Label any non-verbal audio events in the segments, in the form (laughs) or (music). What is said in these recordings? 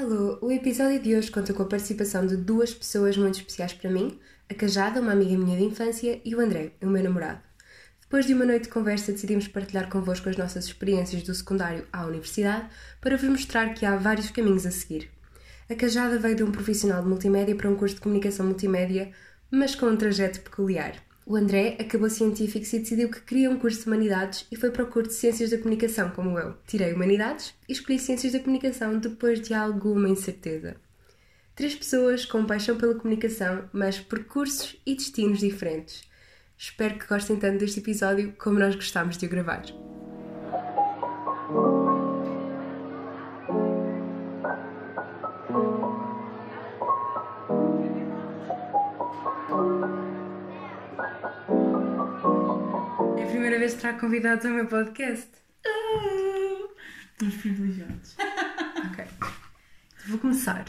Alô, o episódio de hoje conta com a participação de duas pessoas muito especiais para mim, a Cajada, uma amiga minha de infância, e o André, o meu namorado. Depois de uma noite de conversa, decidimos partilhar convosco as nossas experiências do secundário à universidade para vos mostrar que há vários caminhos a seguir. A Cajada veio de um profissional de multimédia para um curso de comunicação multimédia, mas com um trajeto peculiar. O André acabou científicos e decidiu que queria um curso de Humanidades e foi para o curso de Ciências da Comunicação, como eu. Tirei Humanidades e escolhi Ciências da Comunicação depois de alguma incerteza. Três pessoas com paixão pela comunicação, mas percursos e destinos diferentes. Espero que gostem tanto deste episódio como nós gostámos de o gravar. Trago convidados ao meu podcast. Estamos privilegiados. (laughs) Ok. Vou começar.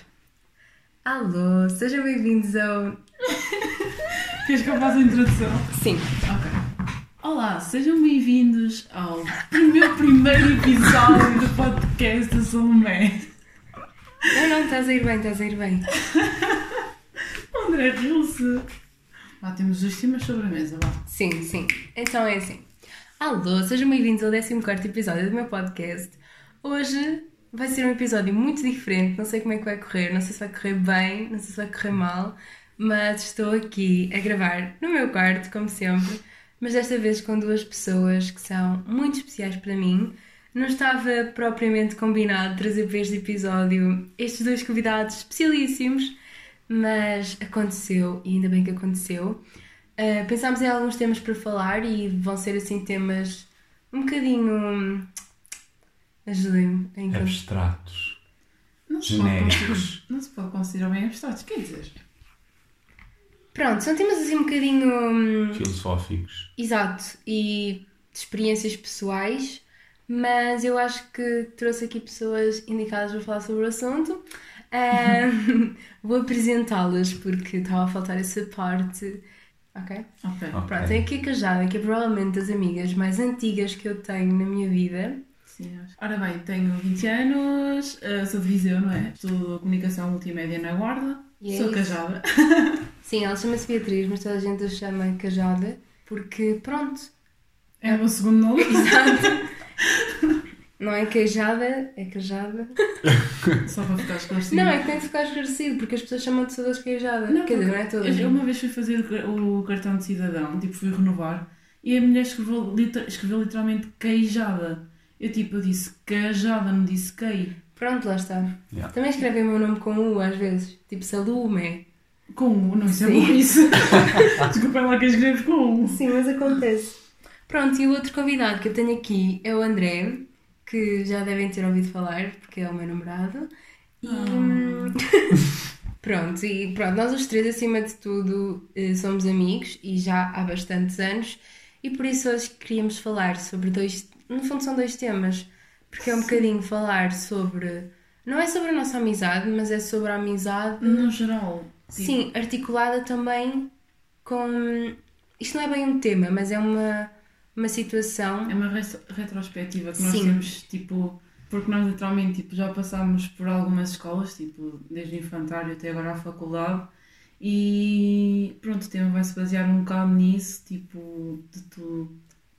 Alô, sejam bem-vindos ao. (laughs) Queres que eu faça a introdução? Sim. Ok. Olá, sejam bem-vindos ao meu primeiro episódio do podcast da Salomé. Não, não, estás a ir bem, estás a ir bem. (laughs) André riu-se. Lá temos os temas sobre a mesa, vá. Sim, sim. Então é assim. Alô, sejam bem-vindos ao 14 episódio do meu podcast. Hoje vai ser um episódio muito diferente, não sei como é que vai correr, não sei se vai correr bem, não sei se vai correr mal, mas estou aqui a gravar no meu quarto, como sempre, mas desta vez com duas pessoas que são muito especiais para mim. Não estava propriamente combinado trazer para este episódio estes dois convidados especialíssimos, mas aconteceu e ainda bem que aconteceu. Uh, pensámos em alguns temas para falar e vão ser assim temas um bocadinho. Ajudem-me a encontrar. abstratos. Não Genéricos. não se pode considerar bem abstratos, quer dizer. Pronto, são temas assim um bocadinho. hum, filosóficos. Exato, e de experiências pessoais, mas eu acho que trouxe aqui pessoas indicadas para falar sobre o assunto. Ahm, (laughs) vou apresentá-las porque estava a faltar essa parte. Ok? Ok. Pronto, tem aqui a Cajada, que é provavelmente das amigas mais antigas que eu tenho na minha vida. Sim, acho. Ora bem, tenho 20 anos, eh, sou de Viseu, não é? Estudo comunicação multimédia na Guarda, E é sou isso. cajada. (laughs) Sim, ela chama-se Beatriz, mas toda a gente a chama Cajada porque, pronto, É o meu segundo nome. exato. (laughs) Não é queijada, é cajada. (laughs) Só para ficar esclarecido. Não, é que tem de ficar esclarecido, porque as pessoas chamam-te todas queijada. Não, Quer dizer, não é todas. Eu uma vez fui fazer o car- o cartão de cidadão, tipo, fui renovar, e a mulher escreveu, escreveu literalmente queijada. Eu tipo, eu disse cajada, não disse quei. Pronto, lá está. Yeah. Também escrevem o meu nome com U às vezes, tipo Salume. Com U, não, isso é isso. (laughs) (laughs) Desculpa lá que escreves com U. Sim, mas acontece. Pronto, e o outro convidado que eu tenho aqui é o André, que já devem ter ouvido falar, porque é o meu namorado. E. hum, (laughs) pronto, e pronto, nós os três, acima de tudo, eh, somos amigos e já há bastantes anos, e por isso hoje queríamos falar sobre dois. No fundo, são dois temas, porque é um bocadinho falar sobre. Não é sobre a nossa amizade, mas é sobre a amizade. No geral. tipo, Sim, articulada também com. Isto não é bem um tema, mas é uma, uma situação. É uma retrospectiva que nós Sim. temos, tipo, porque nós literalmente tipo, já passámos por algumas escolas, tipo, desde o infantário até agora à faculdade, e pronto, o tema vai se basear um bocado nisso, tipo, de tu.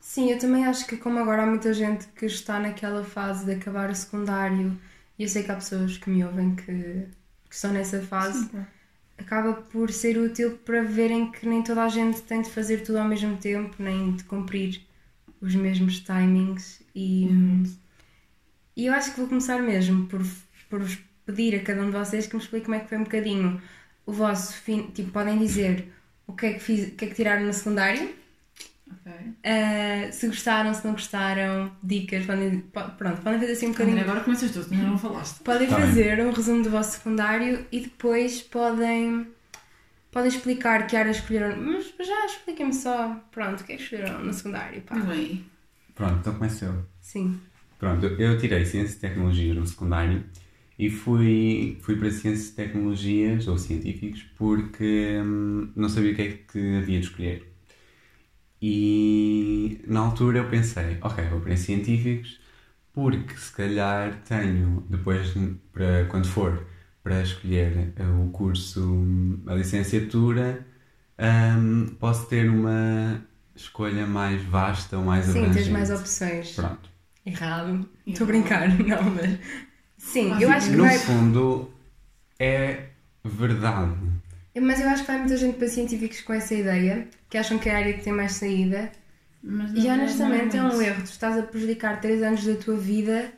Sim, eu também acho que, como agora há muita gente que está naquela fase de acabar o secundário, e eu sei que há pessoas que me ouvem que, que estão nessa fase, Sim, acaba por ser útil para verem que nem toda a gente tem de fazer tudo ao mesmo tempo, nem de cumprir os mesmos timings. E, e eu acho que vou começar mesmo por, por vos pedir a cada um de vocês que me explique como é que foi um bocadinho o vosso fim. Tipo, podem dizer o que é que, fiz, o que, é que tiraram no secundário, Ok. ah, se gostaram, se não gostaram, dicas, podem, po- pronto, podem fazer assim um bocadinho. agora começas tu, não falaste. Podem Tá bem. fazer um resumo do vosso secundário e depois podem, podem explicar que área escolheram. Mas já expliquem-me só, pronto, o que é que escolheram no secundário, pá. Bem. Pronto, então começo eu. Sim. Pronto, eu tirei Ciências e Tecnologias no secundário e fui, fui para Ciências e Tecnologias, ou Científicos, porque hum, não sabia o que é que havia de escolher. E na altura eu pensei, ok, vou para Científicos porque se calhar tenho, depois, para quando for para escolher eh, o curso, a licenciatura, hum, posso ter uma escolha mais vasta ou mais Sim, abrangente. tens mais opções. Pronto. Errado. Estou a brincar, não, mas. Sim, eu acho que No vai. fundo, é verdade. Mas eu acho que vai muita gente para científicos com essa ideia, que acham que é a área que tem mais saída. Mas, E verdade, honestamente é não um erro. Tu estás a prejudicar 3 anos da tua vida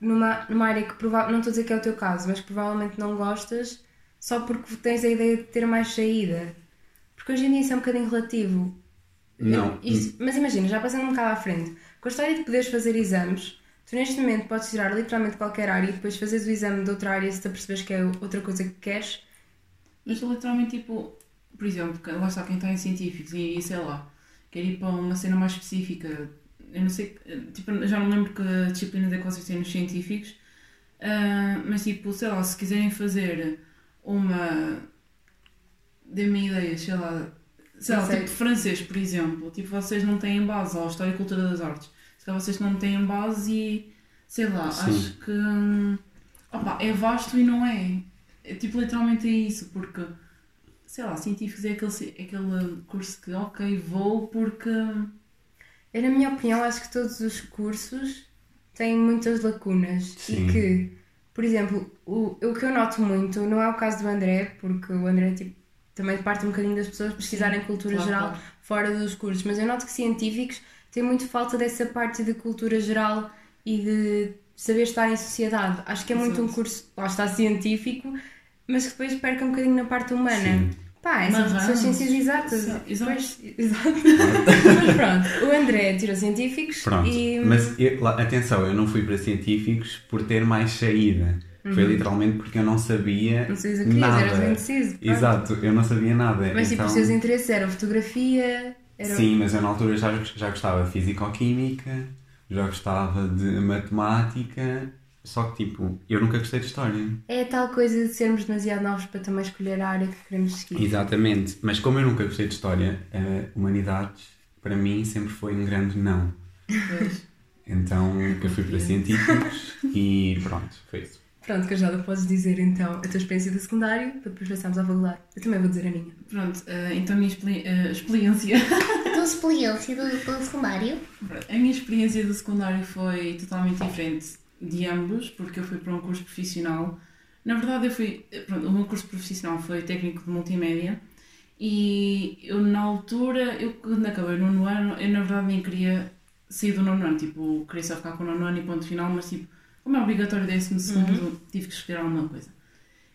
numa, numa área que provavelmente. Não estou a dizer que é o teu caso, mas que provavelmente não gostas só porque tens a ideia de ter mais saída. Porque hoje em dia isso é um bocadinho relativo. Não. Isto- mas imagina, já passando um bocado à frente, com a história de poderes fazer exames, tu neste momento podes tirar literalmente qualquer área e depois fazeres o exame de outra área se te apercebes que é outra coisa que queres. Mas literalmente, tipo, por exemplo, lá está quem está em científicos e, sei lá, quer ir para uma cena mais específica. Eu não sei, tipo, já não lembro que disciplinas é que vocês têm nos científicos, ah, mas tipo, sei lá, se quiserem fazer uma. Dê-me ideias, sei lá, sei lá, tipo francês, por exemplo, tipo, vocês não têm base, ou História e Cultura das Artes, se calhar vocês não têm base e, sei lá, Sim. acho que. Opa, é vasto e não é. É tipo, literalmente é isso, porque, sei lá, científicos é aquele, é aquele curso que, ok, vou porque. Eu, na minha opinião, acho que todos os cursos têm muitas lacunas Sim. e que, por exemplo, o, o que eu noto muito, não é o caso do André, porque o André tipo, também parte um bocadinho das pessoas pesquisarem cultura claro, geral claro. fora dos cursos, mas eu noto que científicos têm muito falta dessa parte de cultura geral e de saber estar em sociedade. Acho que é muito um curso, lá está, científico, mas que depois perca um bocadinho na parte humana. Sim. Pá, é são, Mas são vamos. ciências exatas. Exato. (laughs) mas pronto, o André tirou científicos Pronto, e. mas eu- lá- atenção, eu não fui para científicos por ter mais saída. Foi literalmente porque eu não sabia Uhum. Não sei o que querias, nada. eras indeciso. pronto. Exato, eu não sabia nada. Mas tipo, então... os seus interesses eram fotografia, era Sim, mas eu na altura já, já gostava de Físico-Química, já gostava de Matemática, só que tipo, eu nunca gostei de História. é a tal coisa de sermos demasiado novos para também escolher a área que queremos seguir. Exatamente, mas como eu nunca gostei de História, a Humanidades para mim sempre foi um grande não. Pois. Então eu fui para Científicos e pronto, foi isso. Pronto, Cajada, podes dizer então a tua experiência do secundário para depois passarmos à faculdade. Eu também vou dizer a minha. Pronto, ah, então a minha expli- ah, experiência. A tua experiência do, do secundário? A minha experiência do secundário foi totalmente diferente de ambos, porque eu fui para um curso profissional. Na verdade, eu fui. Pronto, o meu curso profissional foi técnico de multimédia e eu, na altura, eu quando acabei o nono ano, eu na verdade nem queria sair do nono ano, tipo, queria só ficar com o nono ano e ponto final, mas tipo, como é obrigatório décimo segundo, tive que escolher alguma coisa.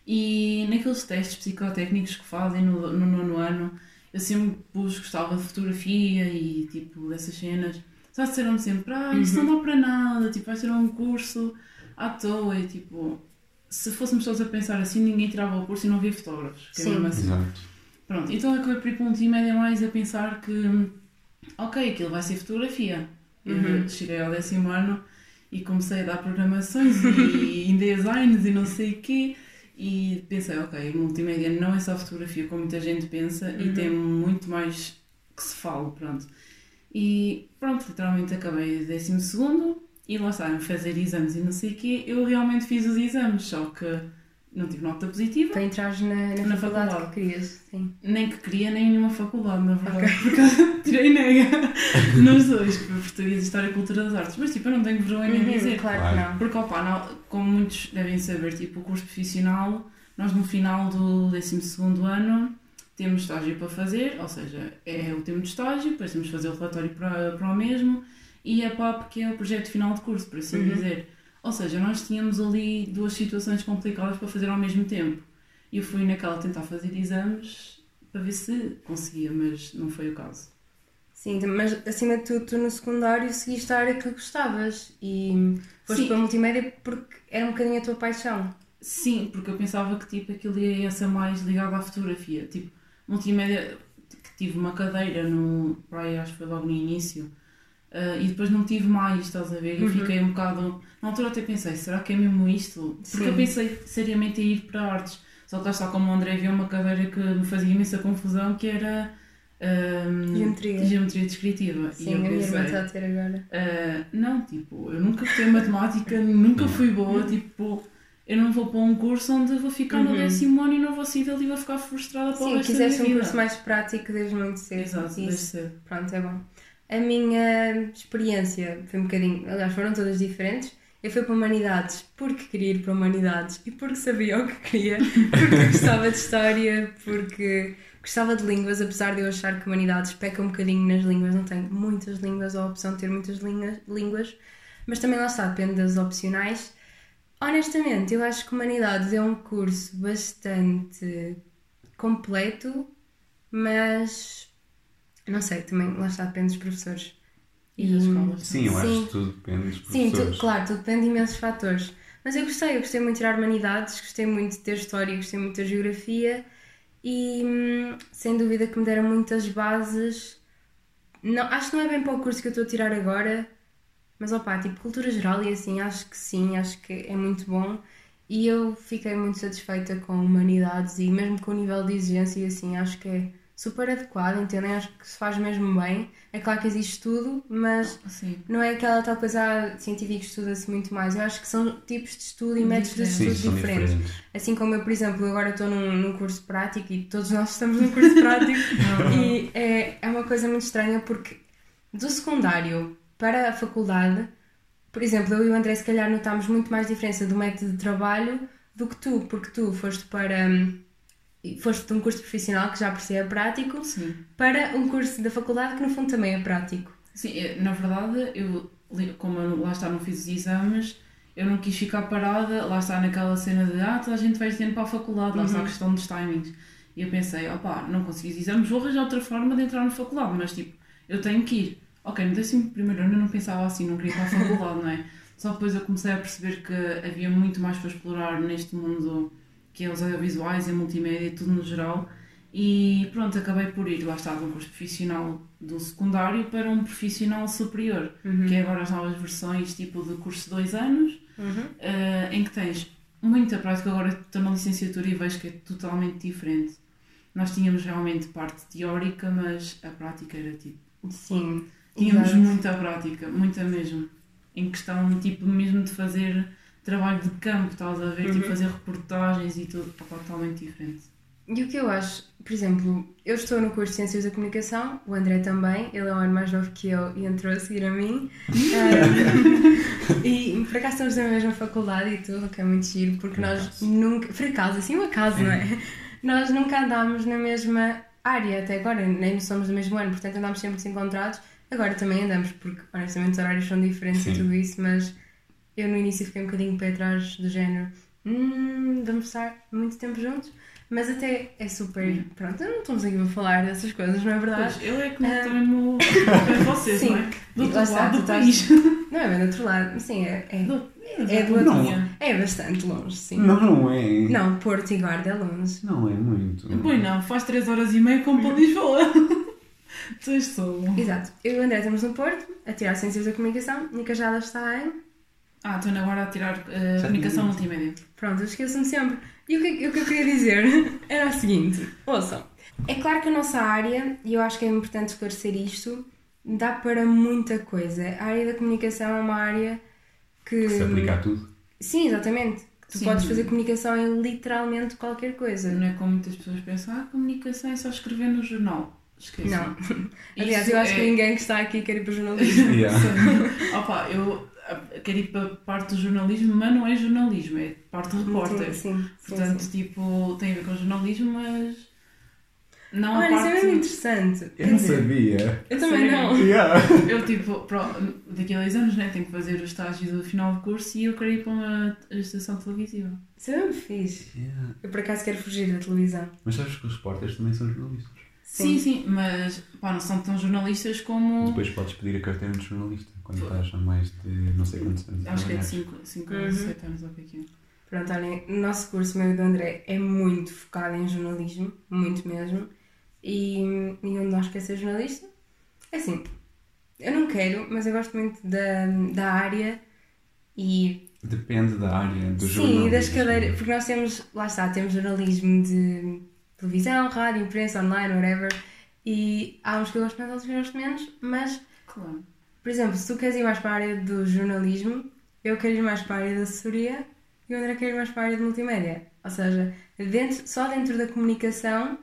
E naqueles testes psicotécnicos que fazem no, no nono ano, eu sempre pus, gostava de fotografia e tipo dessas cenas. Só disseram-me sempre, ah, isso não dá para nada, tipo, vai ser um curso à toa. E tipo, se fôssemos todos a pensar assim, ninguém tirava o curso e não havia fotógrafos. Que é Sim. assim. Exato. Pronto, então eu acabei por ir para um multimédia mais a pensar que, ok, aquilo vai ser fotografia. Eu cheguei ao décimo ano e comecei a dar programações e em designs e não sei o quê. E pensei, ok, multimédia não é só fotografia como muita gente pensa e tem muito mais que se fala, pronto. E pronto, literalmente acabei o décimo segundo e lá está, a fazer exames e não sei o quê. Eu realmente fiz os exames, só que não tive nota positiva. Para entrares na, na, Na faculdade, faculdade. que querias. Sim. Nem que queria, nem em nenhuma faculdade, na verdade. Porque tirei nega (laughs) nos dois, Português, História e Cultura das Artes. Mas tipo, eu não tenho vergonha em Uhum, dizer. claro, Claro. que não. Porque, opa, não- como muitos devem saber, tipo, o curso profissional, nós no final do 12 ano temos estágio para fazer, ou seja, é o tempo de estágio, depois temos de fazer o relatório para, para o mesmo, e a PAP, que é o projeto final de curso, por assim dizer. Ou seja, nós tínhamos ali duas situações complicadas para fazer ao mesmo tempo. E eu fui naquela tentar fazer exames para ver se conseguia, mas não foi o caso. Sim, mas acima de tudo, tu no secundário seguiste a área que gostavas e foste Sim. para a multimédia porque era um bocadinho a tua paixão. Sim, porque eu pensava que tipo, aquilo ia ser mais ligado à fotografia. Tipo, multimédia, que tive uma cadeira no. Para aí, acho que foi logo no início. ah, e depois não tive mais, estás a ver? E Uhum. fiquei um bocado. Na altura até pensei, será que é mesmo isto? Porque Sim. eu pensei seriamente em ir para artes. Só que lá está como o André viu uma cadeira que me fazia imensa confusão, que era Ahm, Geometria. geometria descritiva. Sim, e eu a minha irmã pensei, está a ter agora. ah, não, tipo, eu nunca gostei matemática, nunca fui boa, tipo, eu não vou para um curso onde vou ficar no Uhum. décimo ano e não vou sair dali e vou ficar frustrada para o resto da quiseste um curso mais prático desde muito cedo. Exato, desde cedo. Pronto, é bom. A minha experiência foi um bocadinho. Aliás, foram todas diferentes. Eu fui para Humanidades porque queria ir para Humanidades e porque sabia o que queria, (laughs) porque gostava de História, porque gostava de línguas, apesar de eu achar que Humanidades peca um bocadinho nas línguas, não tenho muitas línguas ou a opção de ter muitas linha- línguas, mas também lá está, depende das opcionais. Honestamente, eu acho que Humanidades é um curso bastante completo, mas não sei, também lá está, depende dos professores. E das escolas. Sim, eu Sim. acho que tudo depende dos Sim, tu- professores. claro, tudo depende de imensos fatores. Mas eu gostei, eu gostei muito de tirar humanidades, gostei muito de ter história, gostei muito da geografia e hum, sem dúvida que me deram muitas bases. Não, acho que não é bem para o curso que eu estou a tirar agora, mas opá, tipo cultura geral e assim, acho que sim, acho que é muito bom. E eu fiquei muito satisfeita com humanidades e mesmo com o nível de exigência e assim, acho que é super adequado, entendem? Acho que se faz mesmo bem. É claro que existe tudo, mas Sim. não é aquela tal coisa, ah, científico estuda-se muito mais. Eu acho que são tipos de estudo e métodos de. Sim, estudo são diferentes. diferentes. Assim como eu, por exemplo, agora estou num, num curso prático e todos nós estamos num curso prático (laughs) e é, é uma coisa muito estranha porque do secundário para a faculdade, por exemplo, eu e o André se calhar notámos muito mais diferença do método de trabalho do que tu, porque tu foste para hum, foste de um curso profissional que já por si é prático Sim. para um curso da faculdade que no fundo também é prático. Sim, eh, na verdade, eu, como eu lá está, não fiz os exames, eu não quis ficar parada, lá está naquela cena de ah, toda a gente vai tendo para a faculdade, lá está a Uhum. questão dos timings. E eu pensei, opá, não consegui os exames, vou arranjar outra forma de entrar na faculdade, mas tipo, eu tenho que ir. Ok, no décimo primeiro ano eu não pensava assim, não queria ir para a faculdade, não é? Só depois eu comecei a perceber que havia muito mais para explorar neste mundo que é os audiovisuais e a multimédia e tudo no geral. E pronto, acabei por ir, lá está, de um curso profissional do secundário para um profissional superior, que é agora as novas versões, tipo de curso de dois anos, eh, em que tens muita prática. Agora estou na licenciatura e vejo que é totalmente diferente. Nós tínhamos realmente parte teórica, mas a prática era tipo. Sim. Tínhamos exato. muita prática, muita mesmo. Em questão, tipo, mesmo de fazer trabalho de campo, estás a ver? Tipo, Uhum. fazer reportagens e tudo, totalmente diferente. E o que eu acho, por exemplo, eu estou no curso de Ciências da Comunicação, o André também, ele é um ano mais novo que eu e entrou a seguir a mim. (laughs) Ah, e por acaso estamos na mesma faculdade e tudo, o que é muito giro, porque Por nós acaso. nunca. Por acaso, assim, um acaso, não é? Nós nunca andámos na mesma área até agora, nem somos do mesmo ano, portanto andámos sempre desencontrados. Agora também andamos, porque honestamente os horários são diferentes e Sim. tudo isso, mas eu no início fiquei um bocadinho pé atrás do género, hum, vamos estar muito tempo juntos. Mas até é super. Pronto, não estamos aqui a falar dessas coisas, não é verdade? Pois, eu é que não Ah. tenho (laughs) para vocês, Sim. não é? Do outro está, lado tu do estás- país. (laughs) Não é bem do outro lado, sim, é, é, Do- é do outro Não. lado. É bastante longe, sim. Não, não é. Não, Porto e Guarda é longe. Não é muito. Pois não, faz 3 horas e meia como para Lisboa. (laughs) (laughs) Tu és solo. Exato. Eu e o André estamos no Porto, a tirar Ciências da Comunicação, e a Cajada está em. Ah, estou agora a tirar Já comunicação multimédia. Pronto, eu esqueço-me sempre. E o que, o que eu queria dizer (laughs) era o seguinte: ouçam, é claro que a nossa área, e eu acho que é importante esclarecer isto, dá para muita coisa. A área da comunicação é uma área que. Que se aplica a tudo. Sim, exatamente. Tu Sim. podes fazer comunicação em literalmente qualquer coisa. Não é como muitas pessoas pensam, ah, comunicação é só escrever no jornal. Esqueçam. Não. (laughs) Aliás, Isso eu acho é- que ninguém que está aqui quer ir para o jornalismo. Yeah. (laughs) Opa, eu ah, quero ir para a parte do jornalismo, mas não é jornalismo, é parte de repórter. Sim, sim, Portanto, sim. tipo, tem a ver com jornalismo, mas não Olha, isso é parte... mesmo interessante. Eu não sabia. Eu também Sério? não. Yeah. (laughs) Eu, tipo, pro- daqui a dois anos, né, tenho que fazer o estágio do final de curso e eu quero ir para uma estação televisiva. Isso é mesmo fixe. Yeah. Eu por acaso quero fugir da televisão. Mas sabes que os repórteres também são jornalistas. Sim, sim, mas pá, não são tão jornalistas como. Depois podes pedir a carteira de jornalista quando estás há mais de não sei quantos anos. a Acho que é de trabalhar. 5 Uhum. ou 7 anos ou o que é que é. Pronto, olhem, o nosso curso, meu e do André, é muito focado em jornalismo, muito mesmo. E, e um de nós quer ser jornalista. É assim, eu não quero, mas eu gosto muito da, da área e Depende da área do Sim, jornalismo. e das cadeiras, porque nós temos, lá está, temos jornalismo de televisão, rádio, imprensa, online, whatever, E há uns que eu gosto mais, outros que eu gosto menos, mas, Claro. por exemplo, se tu queres ir mais para a área do jornalismo, eu quero ir mais para a área da assessoria e o André quer ir mais para a área de multimédia. Ou seja, dentro, só dentro da comunicação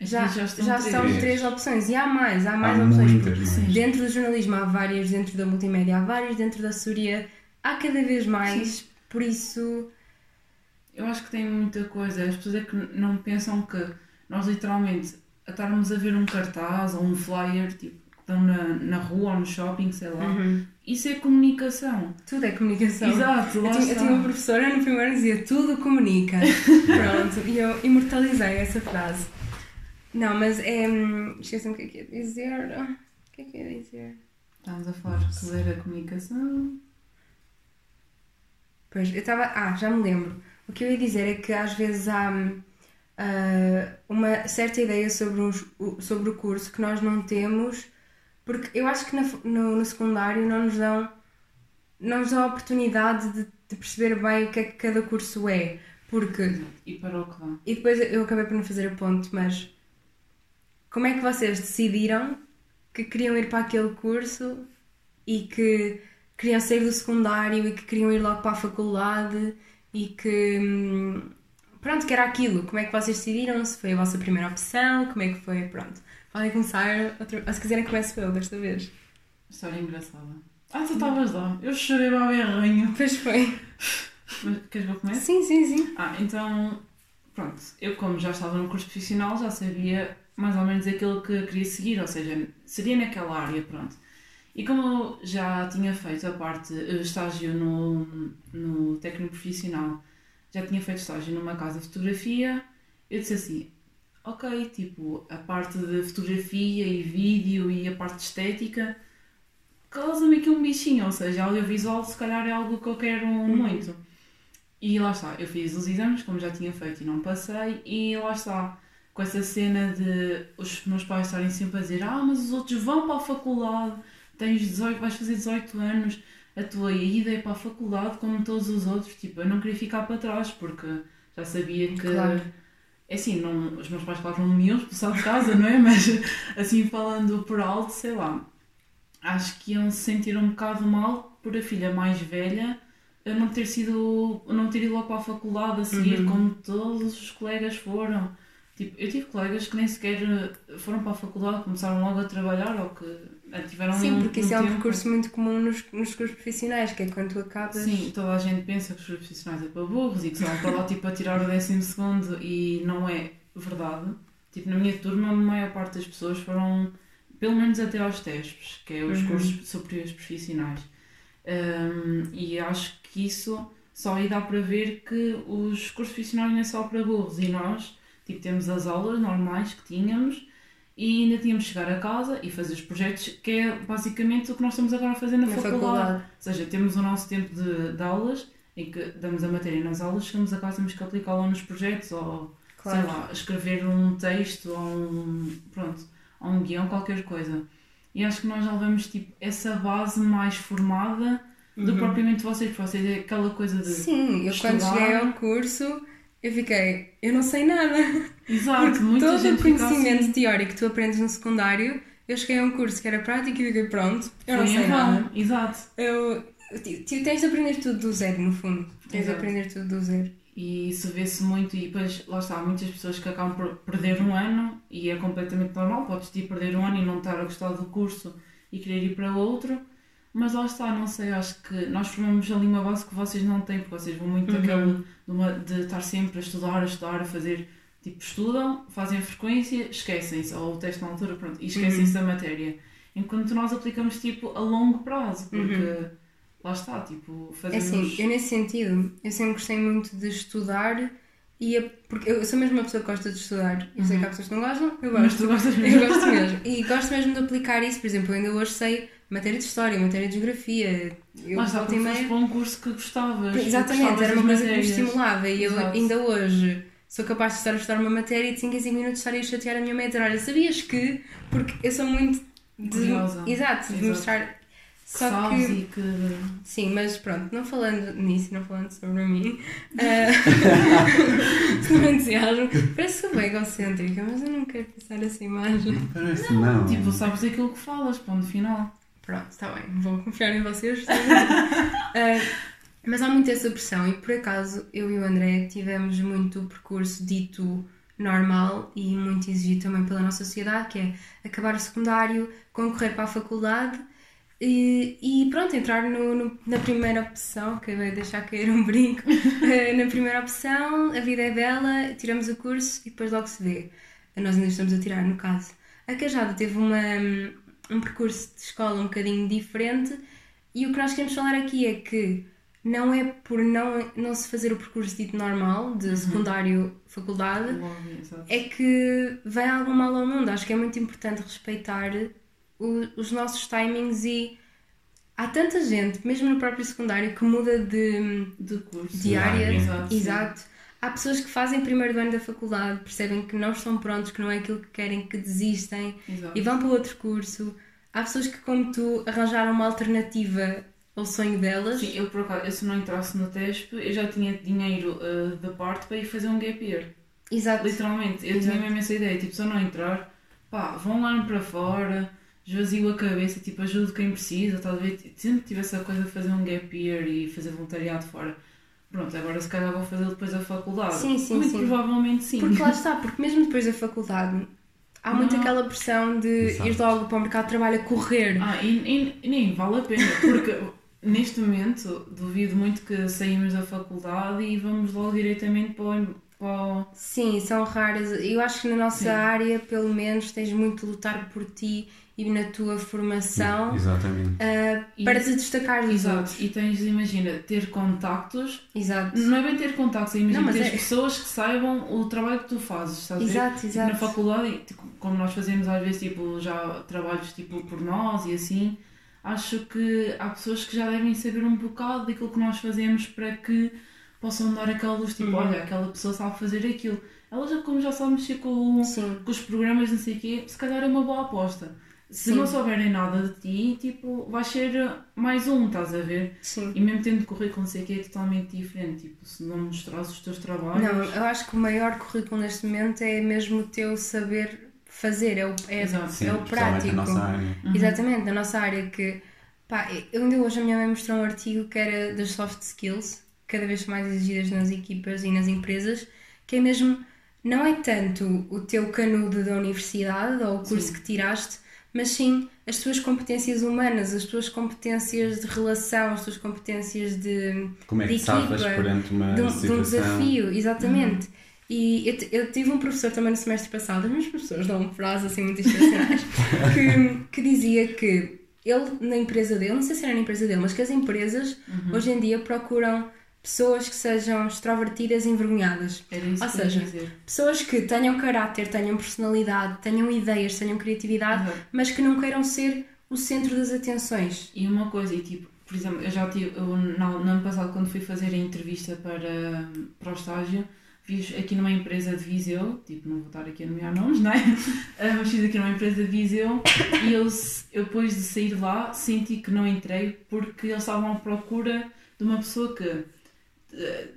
já, Aqui já, estão são três. três opções. E há mais, há Há mais opções. muitas mais. Sim. Dentro do jornalismo há várias, dentro da multimédia há várias, dentro da assessoria há cada vez mais. Por isso, Eu acho que tem muita coisa. As pessoas é que não pensam que nós literalmente a estarmos a ver um cartaz ou um flyer, tipo, que estão na, na rua ou no shopping, sei lá. Isso é comunicação. tudo é comunicação. Exato, lá Eu tinha, eu tinha uma professora no primeiro dizia tudo comunica. (laughs) Pronto, e eu imortalizei essa frase. Não, mas é. Esqueci-me o que é que ia dizer. Ah, O que é que ia dizer? Estamos a falar de ler a comunicação. Pois, eu estava. Ah, já me lembro. O que eu ia dizer é que às vezes há ah, uma certa ideia sobre, os- o- sobre o curso que nós não temos, porque eu acho que na- no, no secundário não nos dão, não nos dão a oportunidade de, de perceber bem o que é que cada curso é. Porque E para o que dá. E depois eu acabei por não fazer a ponte, mas como é que vocês decidiram que queriam ir para aquele curso e que queriam sair do secundário e que queriam ir logo para a faculdade e que hum, pronto, que era aquilo? Como é que vocês decidiram? Se foi a vossa primeira opção? Como é que foi? Pronto. Podem começar outra... ou se quiserem começo eu desta vez. História engraçada. Ah, tu estavas lá. Eu chorei a berranho. Depois foi. Mas queres que eu comece? Sim, sim, sim. Ah, então, pronto, eu como já estava no curso profissional já sabia mais ou menos aquilo que eu queria seguir, ou seja, seria naquela área, pronto. E como eu já tinha feito a parte, eh, estágio no, no técnico profissional, já tinha feito estágio numa casa de fotografia, eu disse assim, ok, tipo, a parte de fotografia e vídeo e a parte de estética, causa-me aqui um bichinho, ou seja, audiovisual se calhar é algo que eu quero muito. E lá está, eu fiz os exames, como já tinha feito e não passei, e lá está, com essa cena de os meus pais estarem sempre a dizer: Ah, mas os outros vão para a faculdade, tens 18, vais fazer 18 anos, a tua ida é para a faculdade como todos os outros. Tipo, eu não queria ficar para trás, porque já sabia que. Claro. É assim, não, os meus pais, não me iam expulsar de casa, não é? (laughs) Mas assim, falando por alto, sei lá, acho que iam se sentir um bocado mal por a filha mais velha não ter sido, não ter ido logo para a faculdade a seguir, Uhum. como todos os colegas foram. Tipo, eu tive colegas que nem sequer eh, foram para a faculdade, começaram logo a trabalhar ou que eh, tiveram Sim, um, porque um isso é um tempo. percurso muito comum nos, nos cursos profissionais, que é quando tu acabas. Sim, toda a gente pensa que os profissionais é para burros e que são para lá tipo a tirar o décimo segundo e não é verdade. Tipo, na minha turma, a maior parte das pessoas foram pelo menos até aos TESPs, que é os Uhum. cursos superiores profissionais. Um, e acho que isso só aí dá para ver que os cursos profissionais não é só para burros e nós, tipo, temos as aulas normais que tínhamos e ainda tínhamos de chegar a casa e fazer os projetos, que é basicamente o que nós estamos agora a fazer na, Na faculdade. faculdade. Ou seja, temos o nosso tempo de, de aulas em que damos a matéria nas aulas, chegamos a casa temos que aplicá-la nos projetos ou, Claro. sei lá, escrever um texto ou um, pronto, ou um guião, qualquer coisa. E acho que nós já levamos tipo, essa base mais formada do que propriamente vocês, porque vocês é aquela coisa de. Uhum. Sim, eu quando cheguei ao curso, eu fiquei, eu não sei nada. Exato, Porque muita todo o gente fica conhecimento assim. teórico que tu aprendes no secundário, eu cheguei a um curso que era prático e fiquei, pronto, eu não Foi em sei nada. Exato. Eu, tu, tens de aprender tudo do zero, no fundo. Tens de Exato. aprender tudo do zero. E isso vê-se muito, e depois, lá está, há muitas pessoas que acabam por perder um ano e é completamente normal. Podes te perder um ano e não estar a gostar do curso e querer ir para outro, mas lá está, não sei, acho que nós formamos ali uma base que vocês não têm, porque vocês vão muito Uhum. daquele de, uma- de estar sempre a estudar, a estudar, a fazer. Tipo, estudam, fazem a frequência, esquecem-se, ou o teste na altura, pronto, e esquecem-se da matéria. Enquanto nós aplicamos, tipo, a longo prazo, porque lá está, tipo, É fazemos. assim, eu nesse sentido, eu sempre gostei muito de estudar e a- porque eu sou mesmo uma pessoa que gosta de estudar. Eu sei que há pessoas que não gostam, eu Mas gosto. tu gostas mesmo. Eu gosto mesmo. (laughs) E gosto mesmo de aplicar isso. Por exemplo, eu ainda hoje sei matéria de história, matéria de geografia. Eu Lá está, meia- foste para um curso que gostavas. Exatamente, gostavas era uma coisa que me estimulava e eu Exato. ainda hoje sou capaz de estar a estudar uma matéria e de 5 em 5 minutos estar a chatear a minha mãe dizer, olha, sabias que? Porque eu sou muito de... Curiosa. Exato, de Exato. mostrar... Que Só que... e que. Sim, mas pronto, não falando nisso, não falando sobre mim, (laughs) (laughs) com entusiasmo. Parece que sou bem egocêntrica, mas eu não quero passar essa imagem. Parece não. Tipo, sabes aquilo que falas, ponto final. Pronto, está bem, vou confiar em vocês. Ah, (laughs) mas há muito essa pressão e por acaso eu e o André tivemos muito o percurso dito normal e muito exigido também pela nossa sociedade, que é acabar o secundário, concorrer para a faculdade e, e pronto, entrar no, no- na primeira opção, que vai deixar cair um brinco, (laughs) Eh, na primeira opção, a vida é bela, tiramos o curso e depois logo se vê. Nós ainda estamos a tirar, no caso. A Cajada teve uma, um percurso de escola um bocadinho diferente e o que nós queremos falar aqui é que não é por não, não se fazer o percurso dito normal, de secundário, faculdade, é que vem algum mal ao mundo. Acho que é muito importante respeitar o- os nossos timings e há tanta gente, mesmo no próprio secundário, que muda de, De curso. de área. Exato. Exato. Há pessoas que fazem primeiro ano da faculdade, percebem que não estão prontos, que não é aquilo que querem, que desistem Exato. e vão para outro curso. Há pessoas que, como tu, arranjaram uma alternativa ao sonho delas. Sim, eu por acaso, eu se não entrasse no TESP, eu já tinha dinheiro uh, da parte para ir fazer um gap year. Exato. Literalmente, eu Exato. tinha mesmo essa ideia, tipo, se eu não entrar, pá, vão lá para fora, esvazio a cabeça, tipo, ajudo quem precisa, talvez sempre tive essa coisa de fazer um gap year e fazer voluntariado fora. Pronto, agora se calhar vou fazer depois a faculdade. Sim, sim, Muito sim. provavelmente sim. Porque lá está, (laughs) porque mesmo depois da faculdade há muito Não. aquela pressão de Exato. ir logo para o mercado de trabalho a correr. Ah, e, e- e nem vale a pena, porque (laughs) neste momento duvido muito que saímos da faculdade e vamos logo diretamente para o. Para o... Sim, são raras. Eu acho que na nossa Sim. área, pelo menos, tens muito de lutar por ti e na tua formação Exatamente. ah, E- para te destacar dos Exato, outros. e tens, imagina, ter contactos Exato. Não é bem ter contactos, é imagina Não, ter é- pessoas que saibam o trabalho que tu fazes, estás a ver? Exato, Tipo, exato. Na faculdade, tipo, como nós fazemos às vezes tipo, já trabalhos tipo, por nós e assim, acho que há pessoas que já devem saber um bocado daquilo que nós fazemos para que possam dar aquela luz, tipo, Uhum. olha, aquela pessoa sabe fazer aquilo. Ela já, como já sabe mexer com, Sim. com os programas, não sei o quê, se calhar é uma boa aposta. Se Sim. não souberem nada de ti, tipo, vais ser mais um, estás a ver? Sim. E mesmo tendo currículo, não sei o que, é totalmente diferente. Tipo, se não mostrares os teus trabalhos. Não, eu acho que o maior currículo neste momento é mesmo o teu saber fazer, é o, é, Exato. Sim, é o prático. na nossa área. Uhum. Exatamente, na nossa área que pá, eu ainda hoje a minha mãe mostrou um artigo que era das soft skills, cada vez mais exigidas nas equipas e nas empresas, que é mesmo, não é tanto o teu canudo da universidade ou o curso Sim. que tiraste, mas sim as tuas competências humanas, as tuas competências de relação, as tuas competências de, Como é que de equipa, perante uma de, um, de situação? um desafio, exatamente. E eu, eu tive um professor também no semestre passado, as minhas professores dão frases assim muito excepcionais, (laughs) que, que dizia que ele, na empresa dele, não sei se era na empresa dele, mas que as empresas hoje em dia procuram pessoas que sejam extrovertidas e envergonhadas. Era isso Ou que eu ia seja, dizer. Pessoas que tenham caráter, tenham personalidade, tenham ideias, tenham criatividade, Exato. mas que não queiram ser o centro das atenções. E uma coisa, e tipo, por exemplo, eu já tive, eu, no, no ano passado, quando fui fazer a entrevista para, para o estágio, fiz aqui numa empresa de Viseu, tipo, não vou estar aqui a nomear nomes, não é? (laughs) Ah, Mas fiz aqui numa empresa de Viseu e eu, eu depois de sair lá senti que não entrei porque eles estavam à procura de uma pessoa que,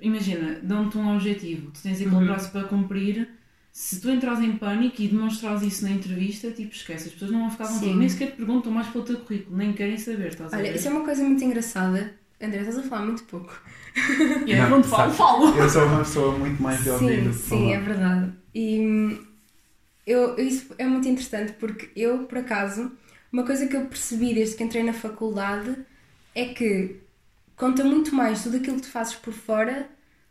imagina, dão-te um objetivo, tu tens aquele Uhum. prazo para cumprir. Se tu entras em pânico e demonstras isso na entrevista, tipo, esquece, as pessoas não vão ficar contigo, nem sequer te perguntam mais pelo teu currículo, nem querem saber, estás a Olha, ver? isso é uma coisa muito engraçada. André, estás a falar muito pouco. (laughs) E é Não, quando falo, falo! Eu sou uma pessoa muito mais de ouvir Sim, do que sim, é verdade. E eu, isso é muito interessante porque eu, por acaso, uma coisa que eu percebi desde que entrei na faculdade é que conta muito mais tudo aquilo que tu fazes por fora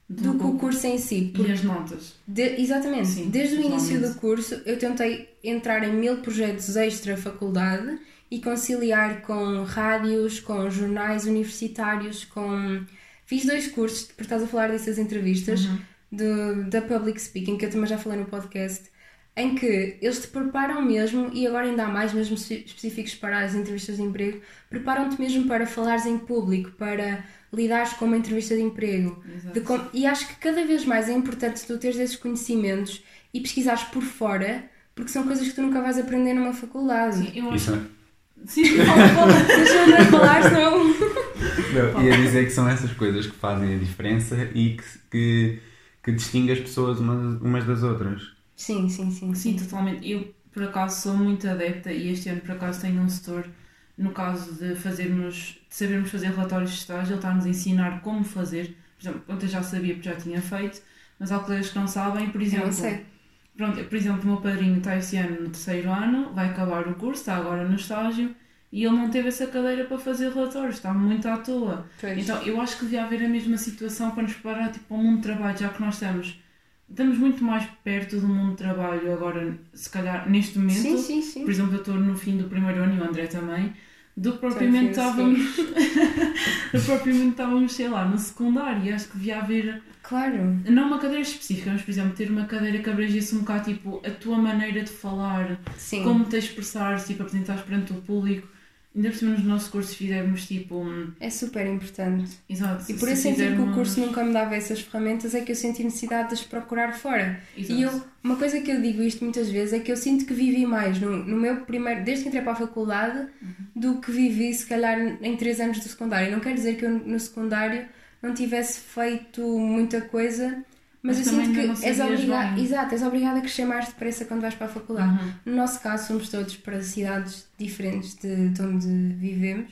do que o curso em si. E as notas. De- exatamente. Sim, Desde o início do curso, eu tentei entrar em mil projetos extra faculdade e conciliar com rádios, com jornais universitários, com. Fiz dois cursos, porque estás a falar dessas entrevistas, Uhum. do, da Public Speaking, que eu também já falei no podcast, em que eles te preparam mesmo, e agora ainda há mais mesmo espe- específicos para as entrevistas de emprego, preparam-te mesmo para falares em público, para lidares com uma entrevista de emprego. De com- E acho que cada vez mais é importante tu teres esses conhecimentos e pesquisares por fora, porque são coisas que tu nunca vais aprender numa faculdade. Sim, eu acho. Isso, é- Sim, fala, fala. Deixa-me a falar, senão. eu ia dizer que são essas coisas que fazem a diferença e que, que, que distingue as pessoas umas, umas das outras. Sim, sim, sim. Sim, totalmente. Eu, por acaso, sou muito adepta e este ano, por acaso, tenho um setor, no caso de fazermos, de sabermos fazer relatórios de estágio, ele está-nos a ensinar como fazer. Por exemplo, ontem já sabia porque já tinha feito, mas há colegas que não sabem, por Eu exemplo. não sei. Pronto, por exemplo, o meu padrinho está esse ano no terceiro ano, vai acabar o curso, está agora no estágio e ele não teve essa cadeira para fazer relatórios, está muito à toa. Pois. Então eu acho que devia haver a mesma situação para nos preparar tipo, para o mundo de trabalho, já que nós estamos, estamos muito mais perto do mundo de trabalho agora, se calhar neste momento. sim, sim, sim. Por exemplo, eu estou no fim do primeiro ano e o André também, do que propriamente Está estávamos, (laughs) do propriamente estávamos, sei lá, no secundário. E acho que devia haver Claro. não uma cadeira específica, mas por exemplo, ter uma cadeira que abrangesse um bocado tipo a tua maneira de falar, Sim. como te expressares, tipo, apresentares perante o público. Ainda por cima nos nossos cursos fizermos tipo. hum, É super importante. Exato. E por se eu sentir que o fizermos- curso nunca me dava essas ferramentas é que eu senti necessidade de as procurar fora. Exato. E eu, uma coisa que eu digo isto muitas vezes é que eu sinto que vivi mais no, no meu primeiro, desde que entrei para a faculdade, Uhum. do que vivi se calhar em três anos do secundário. Não quer dizer que eu no secundário não tivesse feito muita coisa, mas, Mas eu sinto que és obrigada, exato, és obrigada a crescer mais depressa quando vais para a faculdade. Uhum. No nosso caso, somos todos para cidades diferentes de, de onde vivemos.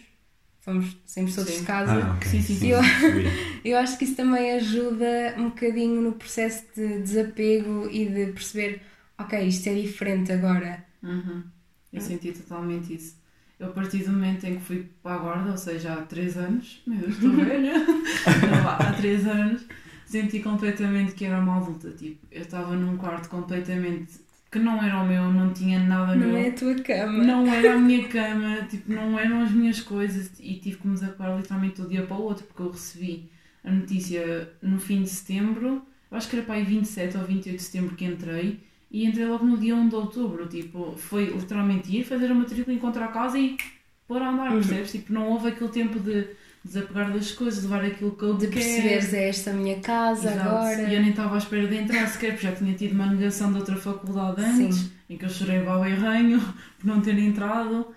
Fomos sempre todos Sim. de casa. Ah, ok. Sim, sim, sim. Eu-. (laughs) Eu acho que isso também ajuda um bocadinho no processo de desapego e de perceber, ok, isto é diferente agora. Uhum. Eu senti totalmente isso. Eu, a partir do momento em que fui para a guarda, ou seja, há 3 anos, meu Deus, estou (laughs) velha, (laughs) há 3 anos, senti completamente que era uma. Tipo, eu estava num quarto completamente que não era o meu, não tinha nada Não meu. é a tua cama. Não era a minha cama, tipo, não eram as minhas coisas e tive que me desaparar literalmente do dia para o outro porque eu recebi a notícia no fim de setembro, eu acho que era para aí 27 ou 28 de setembro que entrei e entrei logo no dia 1 de outubro, tipo, foi literalmente ir fazer a matrícula, encontrar a casa e pôr a andar, Uhum. percebes? Tipo, não houve aquele tempo de desapegar das coisas, levar aquilo que eu De quero. perceberes, é esta a minha casa Exato. agora. E eu nem estava à espera de entrar sequer, porque já tinha tido uma negação de outra faculdade antes, Sim. em que eu chorei ao erranho (laughs) por não ter entrado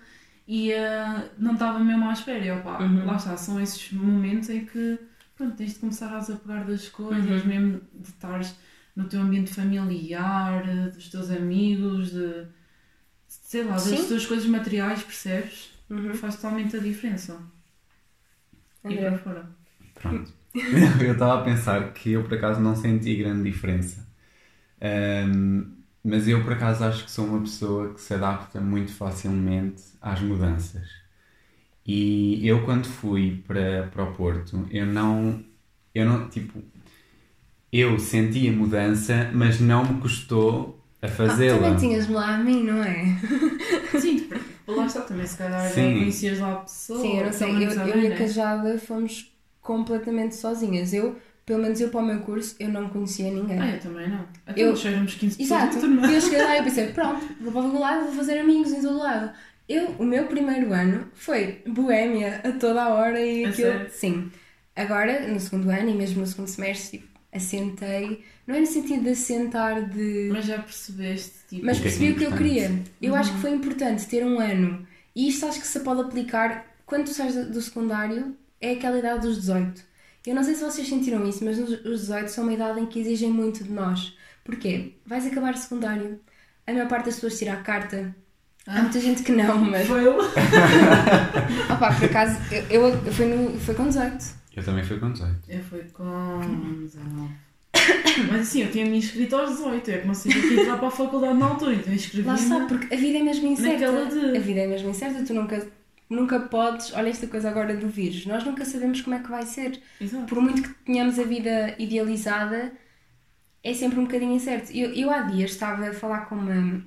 e eh, não estava mesmo à espera. E opa, Uhum. lá está, são esses momentos em que pronto, tens de começar a desapegar das coisas, Uhum. mesmo de estares no teu ambiente familiar, dos teus amigos, de sei lá, das Sim. tuas coisas materiais, percebes? Uhum. Faz totalmente a diferença. E André. para fora. Pronto. (laughs) eu estava a pensar que eu por acaso não senti grande diferença. Ahm, mas eu por acaso acho que sou uma pessoa que se adapta muito facilmente às mudanças. E eu quando fui para, para o Porto, eu não, eu não, tipo, eu senti a mudança, mas não me custou a Ah, fazê-la. também tinhas-me lá a mim, não é? Sim, lá está também, se calhar Sim. conhecias lá a pessoa. Sim, eu não sei. Eu, eu e a Cajada fomos completamente sozinhas. Eu, pelo menos eu para o meu curso, eu não conhecia ninguém. Ah, eu também não. Até Eu- éramos 15 pessoas Exato. E eu cheguei lá e pensei, pronto, vou para o lado, vou fazer amigos em todo lado. Eu, o meu primeiro ano foi boémia a toda a hora e aquilo. sério? Sim. Agora, no segundo ano e mesmo no segundo semestre, tipo, assentei. Não é no sentido de assentar de. Mas já percebeste, tipo... Mas O que é que percebi o que eu queria. Eu Uhum. acho que foi importante ter um ano. E isto acho que se pode aplicar quando tu sais do- secundário, é aquela idade dos 18. Eu não sei se vocês sentiram isso, mas os os 18 são uma idade em que exigem muito de nós. Porquê? Vais acabar o secundário, a maior parte das pessoas tira a carta. Há Ah. muita gente que não, mas. Foi eu. (laughs) Opá, por acaso, eu, eu, eu fui, no, foi com 18. Eu também fui com 18. Eu fui com 19. Mas assim, eu tinha me inscrito aos 18. Eu comecei a entrar para a faculdade na altura, então inscrevi-me. Lá está, porque a vida é mesmo incerta. De- A vida é mesmo incerta, tu nunca, nunca podes. Olha esta coisa agora do vírus, nós nunca sabemos como é que vai ser. Exato. Por muito que tenhamos a vida idealizada, é sempre um bocadinho incerto. Eu, eu há dias estava a falar com uma,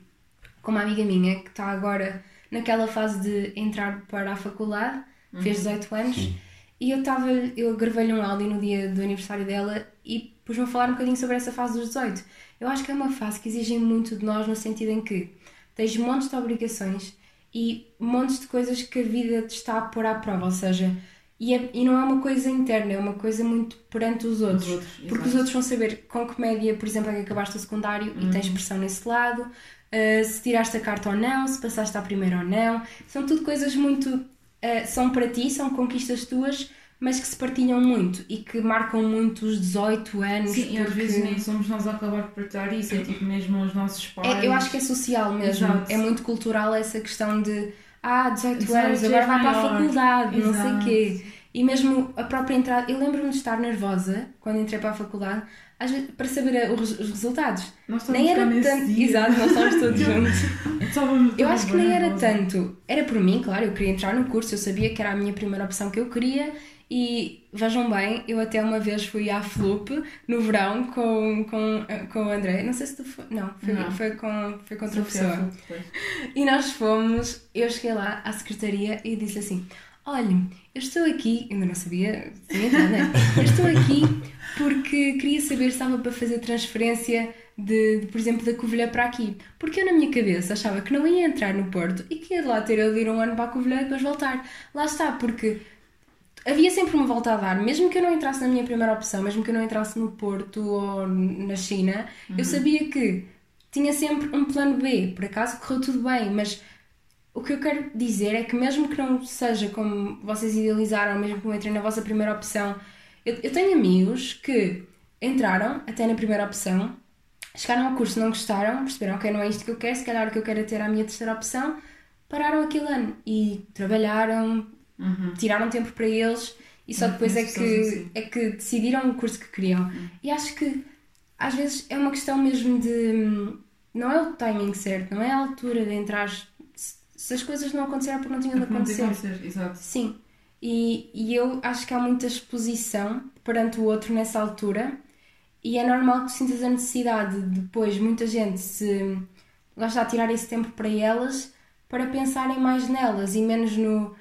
com uma amiga minha que está agora naquela fase de entrar para a faculdade, fez 18 anos, Sim. E eu estava, eu gravei-lhe um áudio no dia do aniversário dela e pus-me a falar um bocadinho sobre essa fase dos 18. Eu acho que é uma fase que exige muito de nós no sentido em que tens montes de obrigações e montes de coisas que a vida te está a pôr à prova, ou seja, e, é- e não é uma coisa interna, é uma coisa muito perante os outros. Os outros, porque os outros vão saber com que média, por exemplo, é que acabaste o secundário e Uhum. tens pressão nesse lado, uh, se tiraste a carta ou não, se passaste à primeira ou não. São tudo coisas muito. Uh, são para ti, são conquistas tuas, mas que se partilham muito e que marcam muito os 18 anos. Sim, e às porque- vezes nem somos nós a acabar por partilhar isso, é tipo mesmo os nossos pais. É, eu acho que é social mesmo. Exato. É muito cultural essa questão de ah, 18 18 anos, é agora vai para a faculdade, não sei o Exato. quê. E mesmo a própria entrada, eu lembro-me de estar nervosa quando entrei para a faculdade, vezes, para saber os, os resultados. Nós estávamos Nem era tanto. Exato, nós (laughs) estávamos todos juntos. Eu acho que nem era tanto. Era por mim, claro, eu queria entrar no curso, eu sabia que era a minha primeira opção que eu queria. E vejam bem, eu até uma vez fui à Flup no verão com, com, com o André. Não sei se tu foi. Não, foi, Não. foi, com, foi com outra pessoa. Flup. E nós fomos, eu cheguei lá à secretaria e disse assim: Olha, eu estou aqui, ainda não sabia, entrado, né? Eu estou aqui porque queria saber se estava para fazer transferência de, de, por exemplo, da Covilhã para aqui. Porque eu, na minha cabeça, achava que não ia entrar no Porto e que ia de lá ter eu de ir um ano para a Covilhã e depois voltar. Lá está, porque havia sempre uma volta a dar, mesmo que eu não entrasse na minha primeira opção, mesmo que eu não entrasse no Porto ou na China, eu sabia que tinha sempre um plano B. Por acaso correu tudo bem, mas o que eu quero dizer é que, mesmo que não seja como vocês idealizaram, mesmo que eu entrei na vossa primeira opção, eu, eu tenho amigos que entraram até na primeira opção, chegaram ao curso, não gostaram, perceberam, ok, não é isto que eu quero, se calhar o que eu quero é ter a minha terceira opção, pararam aquele ano e trabalharam, Uhum. tiraram tempo para eles e só Uhum, depois é que, assim. é que decidiram o curso que queriam. E acho que às vezes é uma questão mesmo de. hum, Não é o timing certo, não é a altura de entrar. Se as coisas não aconteceram porque não tinham de acontecer. exato. Sim. E, e eu acho que há muita exposição perante o outro nessa altura e é normal que tu sintas a necessidade de depois muita gente se lá está a tirar esse tempo para elas para pensarem mais nelas e menos no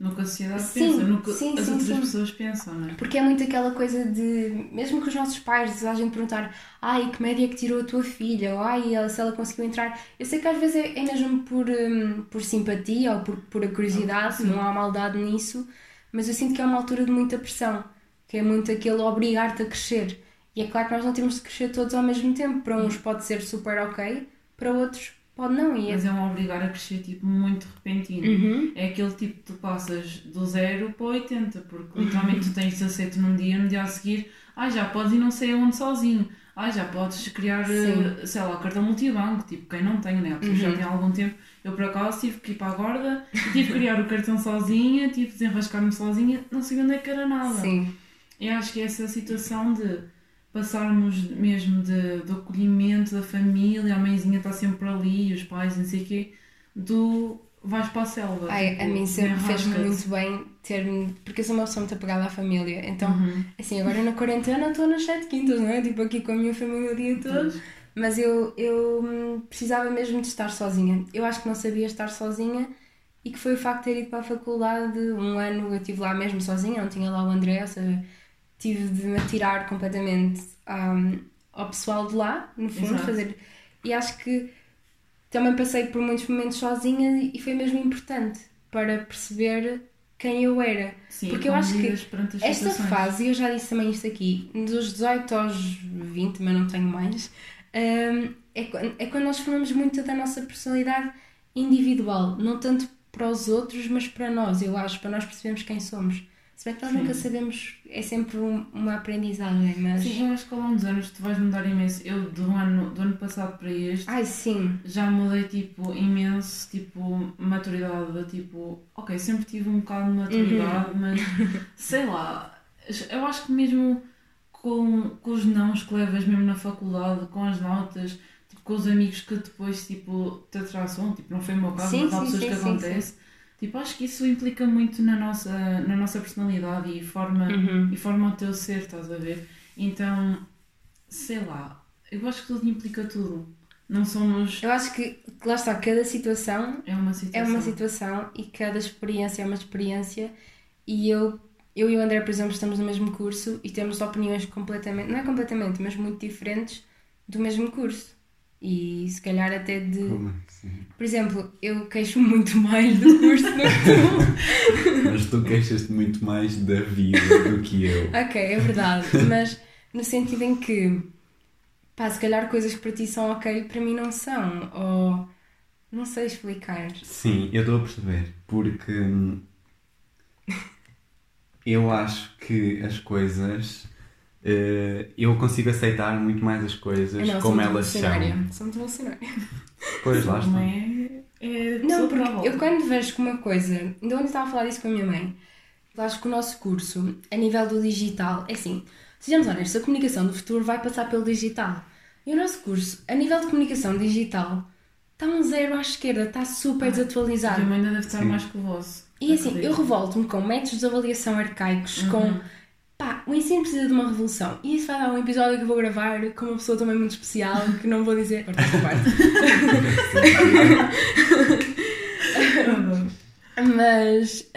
No que a sociedade Sim, pensa, no que sim, as sim, outras pessoas pensam, não é? porque é muito aquela coisa de, mesmo que os nossos pais, a gente perguntar, ai, que média que tirou a tua filha, ou ai, se ela conseguiu entrar. Eu sei que às vezes é, é mesmo por, hum, por simpatia ou por, por a curiosidade, não há maldade nisso, mas eu sinto que é uma altura de muita pressão, que é muito aquele obrigar-te a crescer. E é claro que nós não temos de crescer todos ao mesmo tempo. Para uns pode ser super ok, para outros pode não. É... Mas é um obrigar a crescer tipo muito repentino. Uhum. É aquele tipo que tu passas do 0 para o 80, Uhum. porque literalmente tu tens 17 num dia, no dia a seguir, ah, já podes ir não sei aonde sozinho. Ah, já podes criar, eh, sei lá, cartão multibanco, tipo, quem não tem, né? Pessoa Uhum. já tem algum tempo. Eu, por acaso, tive que ir para a guarda, tive que criar o cartão sozinha, tive que desenrascar-me sozinha, não sabia onde é que era nada. Sim. Eu acho que essa situação de passarmos mesmo de, do acolhimento da família, a mãezinha está sempre ali, os pais, não sei o quê, do vais para a selva. Ai, tipo, a mim sempre fez-me muito bem ter porque eu sou uma pessoa muito apegada à família. Então, Uhum. assim, agora na quarentena estou nas sete quintas, não é? Tipo, aqui com a minha família o dia todo. Pois. Mas eu, eu hum, precisava mesmo de estar sozinha. Eu acho que não sabia estar sozinha e que foi o facto de ter ido para a faculdade um ano, eu estive lá mesmo sozinha, não tinha lá o André, ou seja, tive de me atirar completamente hum, ao pessoal de lá, no fundo, Exato. fazer. E acho que também passei por muitos momentos sozinha e foi mesmo importante para perceber quem eu era. Sim, Porque eu acho que Esta situações. fase, e eu já disse também isto aqui, dos 18 aos 20, mas não tenho mais, hum, é, é quando nós formamos muito da nossa personalidade individual, não tanto para os outros, mas para nós, eu acho, para nós percebermos quem somos. Se bem que nós Sim. nunca sabemos, é sempre um- uma aprendizagem, mas. Sim, eu acho que ao longo dos anos tu vais mudar imenso. Eu, do ano, do ano passado para este, Ai, sim, já mudei, tipo, imenso, tipo, maturidade, tipo, ok, sempre tive um bocado de maturidade, Uhum. mas, (laughs) sei lá, eu acho que mesmo com, com os nãos que levas mesmo na faculdade, com as notas, tipo, com os amigos que depois, tipo, te atraçam, tipo, não foi o meu caso, Sim, mas há sim, pessoas sim, que sim, acontece, tipo, acho que isso implica muito na nossa, na nossa personalidade e forma, Uhum. e forma o teu ser, estás a ver? Então, sei lá, eu acho que tudo implica tudo. Não somos. eu acho que, lá está, cada situação É uma situação. é uma situação e cada experiência é uma experiência e eu, eu e o André, por exemplo, estamos no mesmo curso e temos opiniões completamente, não é completamente, mas muito diferentes do mesmo curso. E se calhar até de... Como assim? Por exemplo, eu queixo muito mais do curso do que tu. (laughs) Mas tu queixas-te muito mais da vida do que eu. ok, é verdade, mas no sentido em que, pá, se calhar coisas que para ti são ok, para mim não são, ou... Não sei explicar. Sim, eu estou a perceber. Porque eu acho que as coisas. Eh, eu consigo aceitar muito mais as coisas Eu não, como elas são. Sou muito revolucionária. Pois lá está. Não é. É Não, porque eu quando vejo que uma coisa. Ainda ontem estava a falar disso com a minha mãe. Eu acho que o nosso curso, a nível do digital, é assim, sejamos honestos, a comunicação do futuro vai passar pelo digital. E o nosso curso, a nível de comunicação digital, está um zero à esquerda, está super O desatualizado. meu ainda deve estar Sim. mais que o vosso. E assim, Acredito. eu revolto-me com métodos de avaliação arcaicos, Uhum. com. Pá, o ensino precisa de uma revolução. E isso vai dar um episódio que eu vou gravar com uma pessoa também muito especial, que não vou dizer. Mas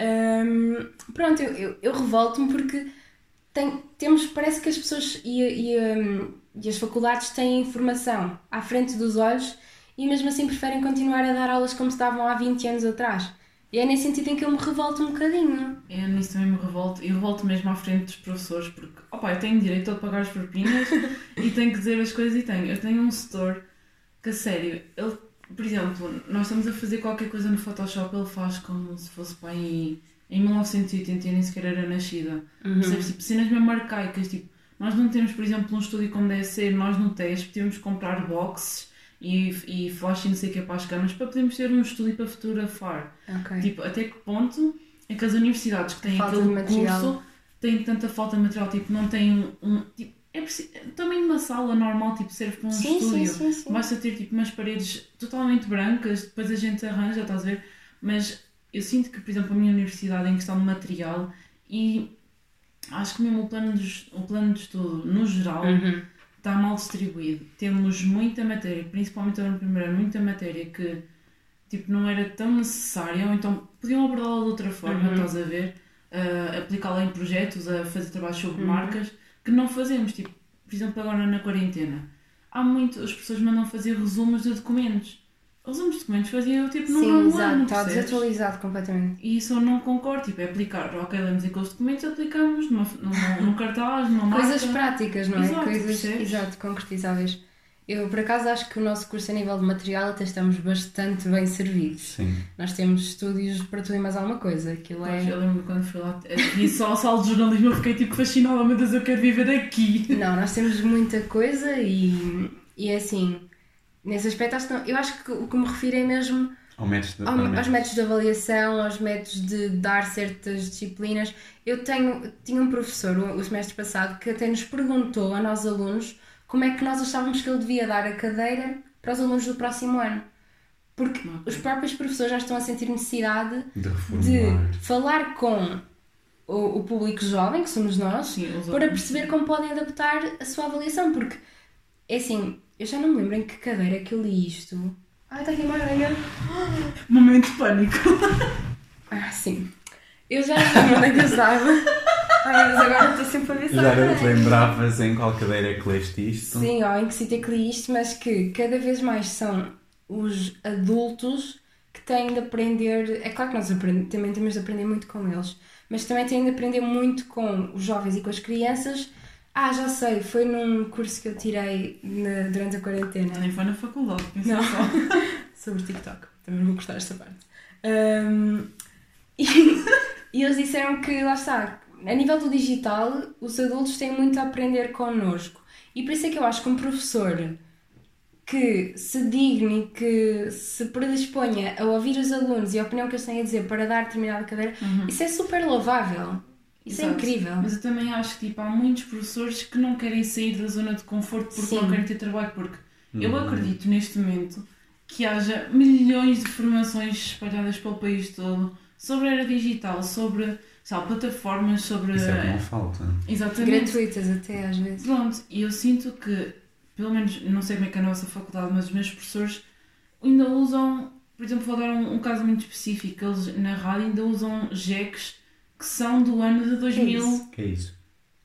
hum, pronto, eu, eu, eu revolto-me porque tem, temos, parece que as pessoas e, e, hum, e as faculdades têm informação à frente dos olhos e mesmo assim preferem continuar a dar aulas como estavam há 20 anos atrás. E é nesse sentido em que eu me revolto um bocadinho. Eu nisso também me revolto. E revolto mesmo à frente dos professores, porque, opa, eu tenho direito a pagar as propinas (laughs) e tenho que dizer as coisas e tenho. Eu tenho um setor que, a sério, ele, por exemplo, nós estamos a fazer qualquer coisa no Photoshop, ele faz como se fosse para aí em 1980 e nem sequer era nascida. Percebes? Tipo, cenas mesmo arcaicas, tipo, nós não temos, por exemplo, um estúdio como deve ser, nós no teste que comprar boxes e, e flash e não sei o que para as câmaras para podermos ter um estúdio para fotografar. Ok. Tipo, até que ponto é que as universidades que têm Falta aquele curso têm tanta falta de material, tipo, não têm um. Tipo, é preciso, também numa sala normal, tipo, serve para um sim, estúdio. sim, sim. Basta ter tipo umas paredes totalmente brancas, depois a gente arranja, estás a ver? Mas eu sinto que, por exemplo, a minha universidade em questão de material e acho que mesmo o plano de, o plano de estudo, no geral, Uhum. Está mal distribuído. Temos muita matéria, principalmente no primeiro ano, muita matéria que tipo, não era tão necessária, ou então podiam abordá-la de outra forma, Uhum. estás a ver? Ah, aplicá-la em projetos, a fazer trabalhos sobre Uhum. marcas, que não fazemos. Tipo, por exemplo, agora na quarentena, há muito, as pessoas mandam fazer resumos de documentos. Resumos de documentos fazia eu tipo num Sim, ano, exato, está percebes? desatualizado completamente. E isso eu não concordo, tipo, é aplicar, ok, lemos aqueles documentos, aplicamos numa, numa, (laughs) num cartaz, numa Coisas marca. práticas, não é? Exato, Coisas, percebes? exato, concretizáveis. Eu, por acaso, acho que o nosso curso a nível de material até estamos bastante bem servidos. Sim. Nós temos estúdios para tudo e mais alguma coisa. Aquilo Pois, é... eu lembro quando fui lá, vi só a sala de jornalismo, eu fiquei tipo fascinada, meu Deus, eu quero viver aqui. Não, nós temos muita coisa e, e é assim, nesse aspecto, acho que não- eu acho que o que me refiro é mesmo Ao método de, ao- ao aos método. métodos de avaliação, aos métodos de dar certas disciplinas. Eu tenho, tinha um professor o, o semestre passado que até nos perguntou a nós alunos como é que nós achávamos que ele devia dar a cadeira para os alunos do próximo ano. Porque os próprios professores já estão a sentir necessidade De de falar com o, o público jovem, que somos nós, Sim, para perceber como podem adaptar a sua avaliação, porque é assim, eu já não me lembro em que cadeira é que eu li isto. Ai, está aqui uma aranha. Momento de pânico. Ah, sim. Eu já não me lembro onde é que eu estava. (laughs) Ai, mas agora estou sempre a ver Já não te lembravas em qual cadeira é que leste isto? Sim, ó, em que sítio é que li isto, mas que cada vez mais são os adultos que têm de aprender. É claro que nós também temos de aprender muito com eles, mas também têm de aprender muito com os jovens e com as crianças. Ah, já sei, foi num curso que eu tirei na- durante a quarentena. Nem foi na faculdade, Não. só. (laughs) sobre TikTok. Também vou cortar esta parte. Ahm, e, (laughs) e eles disseram que, lá está, a nível do digital, os adultos têm muito a aprender connosco. E por isso é que eu acho que um professor que se digne, que se predisponha a ouvir os alunos e a opinião que eles têm a dizer para dar determinada cadeira, isso é super louvável. Isso é Exato. incrível. Mas eu também acho que tipo, há muitos professores que não querem sair da zona de conforto porque Sim. não querem ter trabalho. Porque eu Uhum. acredito neste momento que haja milhões de formações espalhadas pelo país todo sobre a era digital, sobre sabe, plataformas, sobre. Isso é que não falta. Exatamente. Gratuitas até às vezes. Pronto, e eu sinto que, pelo menos, não sei como é que é a nossa faculdade, mas os meus professores ainda usam, por exemplo, vou dar um, um caso muito específico, eles na rádio ainda usam jeques que são do ano de 2000. isso? que é isso?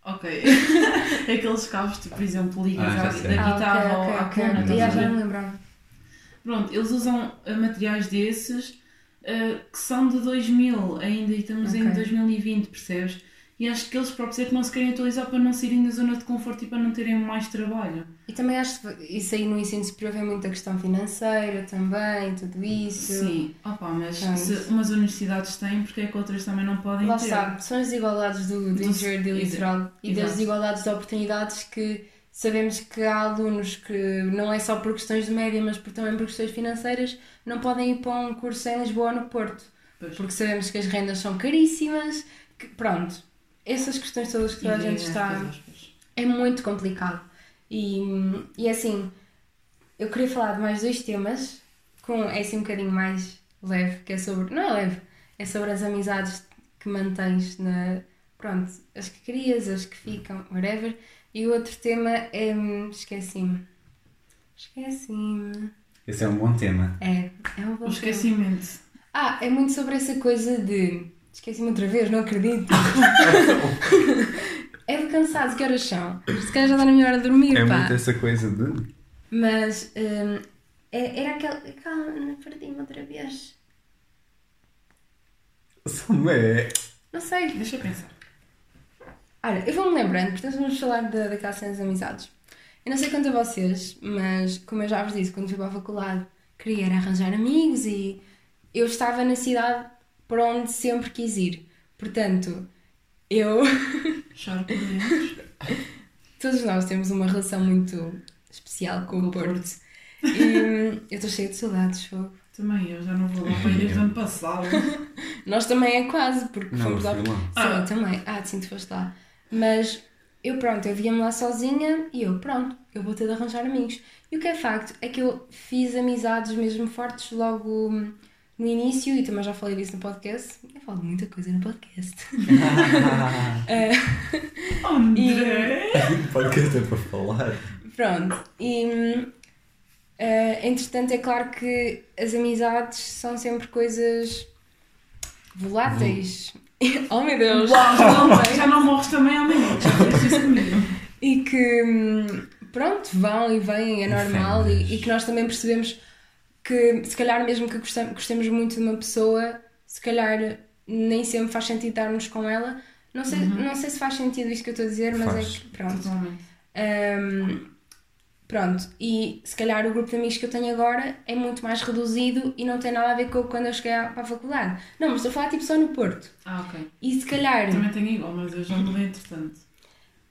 Ok. (laughs) Aqueles cabos, tipo, por exemplo, ligas Ah, à- da Ah, guitarra ok, ou à ok, coluna, ok. estás Já, não me lembrava. Pronto, eles usam eh, materiais desses eh, que são de 2000 ainda e estamos em Ok. 2020, percebes? E acho que eles próprios é que não se querem atualizar para não saírem da zona de conforto e para não terem mais trabalho. E também acho que isso aí no ensino superior vem muita questão financeira também, tudo isso. Sim, opa, mas Pronto. se umas universidades têm, porque é que outras também não podem Lá ter? está, são as desigualdades do, do Do- interior do litoral e das Exato. desigualdades de oportunidades que sabemos que há alunos que não é só por questões de média, mas por, também por questões financeiras, não podem ir para um curso em Lisboa ou no Porto. Pois. Porque sabemos que as rendas são caríssimas, que, pronto, essas questões todas que toda a gente é, está. pois, aspas. É muito complicado. E, e assim, eu queria falar de mais dois temas, com é assim um bocadinho mais leve, que é sobre. Não é leve, é sobre as amizades que mantens na. Pronto, as que crias, as que ficam, whatever. E o outro tema é. Esqueci-me. Esqueci-me. Esse é um bom tema. É, é um bom O tema. esquecimento. Ah, é muito sobre essa coisa de. Esqueci-me outra vez, não acredito. (laughs) é de cansado, que horas são? Se calhar já está na minha hora de dormir, É pá. muito essa coisa de. Mas hum, é- era aquele. Calma, perdi-me outra vez. Samé. Não sei. Deixa eu pensar. Olha, eu vou-me lembrando, portanto vamos falar da, daquela cena das amizades. Eu não sei quanto a vocês, mas como eu já vos disse, quando fui para a faculdade, queria arranjar amigos e eu estava na cidade para onde sempre quis ir. Portanto, eu. (laughs) Choro por dentro. (laughs) Todos nós temos uma relação muito especial com, Com o o Porto. E eu estou cheia de saudades, fogo. Também, eu já não vou lá desde o ano passado. (laughs) Nós também é quase, porque Não, fomos lá. Sim, Ah. eu também. Ah, sim, tu foste lá. Mas eu, pronto, eu via-me lá sozinha e eu, pronto, eu vou ter de arranjar amigos. E o que é facto é que eu fiz amizades mesmo fortes logo no início e também já falei disso no podcast. Eu falo de muita coisa no podcast. (laughs) (laughs) André! Podcast é para falar. Pronto, e eh, entretanto é claro que as amizades são sempre coisas voláteis. (laughs) oh meu Deus! Uau, já, não, Desculpem. já não morres também amanhã, já fizeste isso comigo. E que hum, pronto, vão e vêm, é normal, e, e que nós também percebemos que se calhar mesmo que gostemos muito de uma pessoa, se calhar nem sempre faz sentido estarmos com ela. Não sei, não sei se faz sentido isto que eu estou a dizer, mas Faz. é que pronto. Hum, pronto, e se calhar o grupo de amigos que eu tenho agora é muito mais reduzido e não tem nada a ver com quando eu cheguei à- para a faculdade. Não, mas estou a falar tipo só no Porto. Ah, ok. E se calhar Também tenho igual, mas eu já mudei entretanto.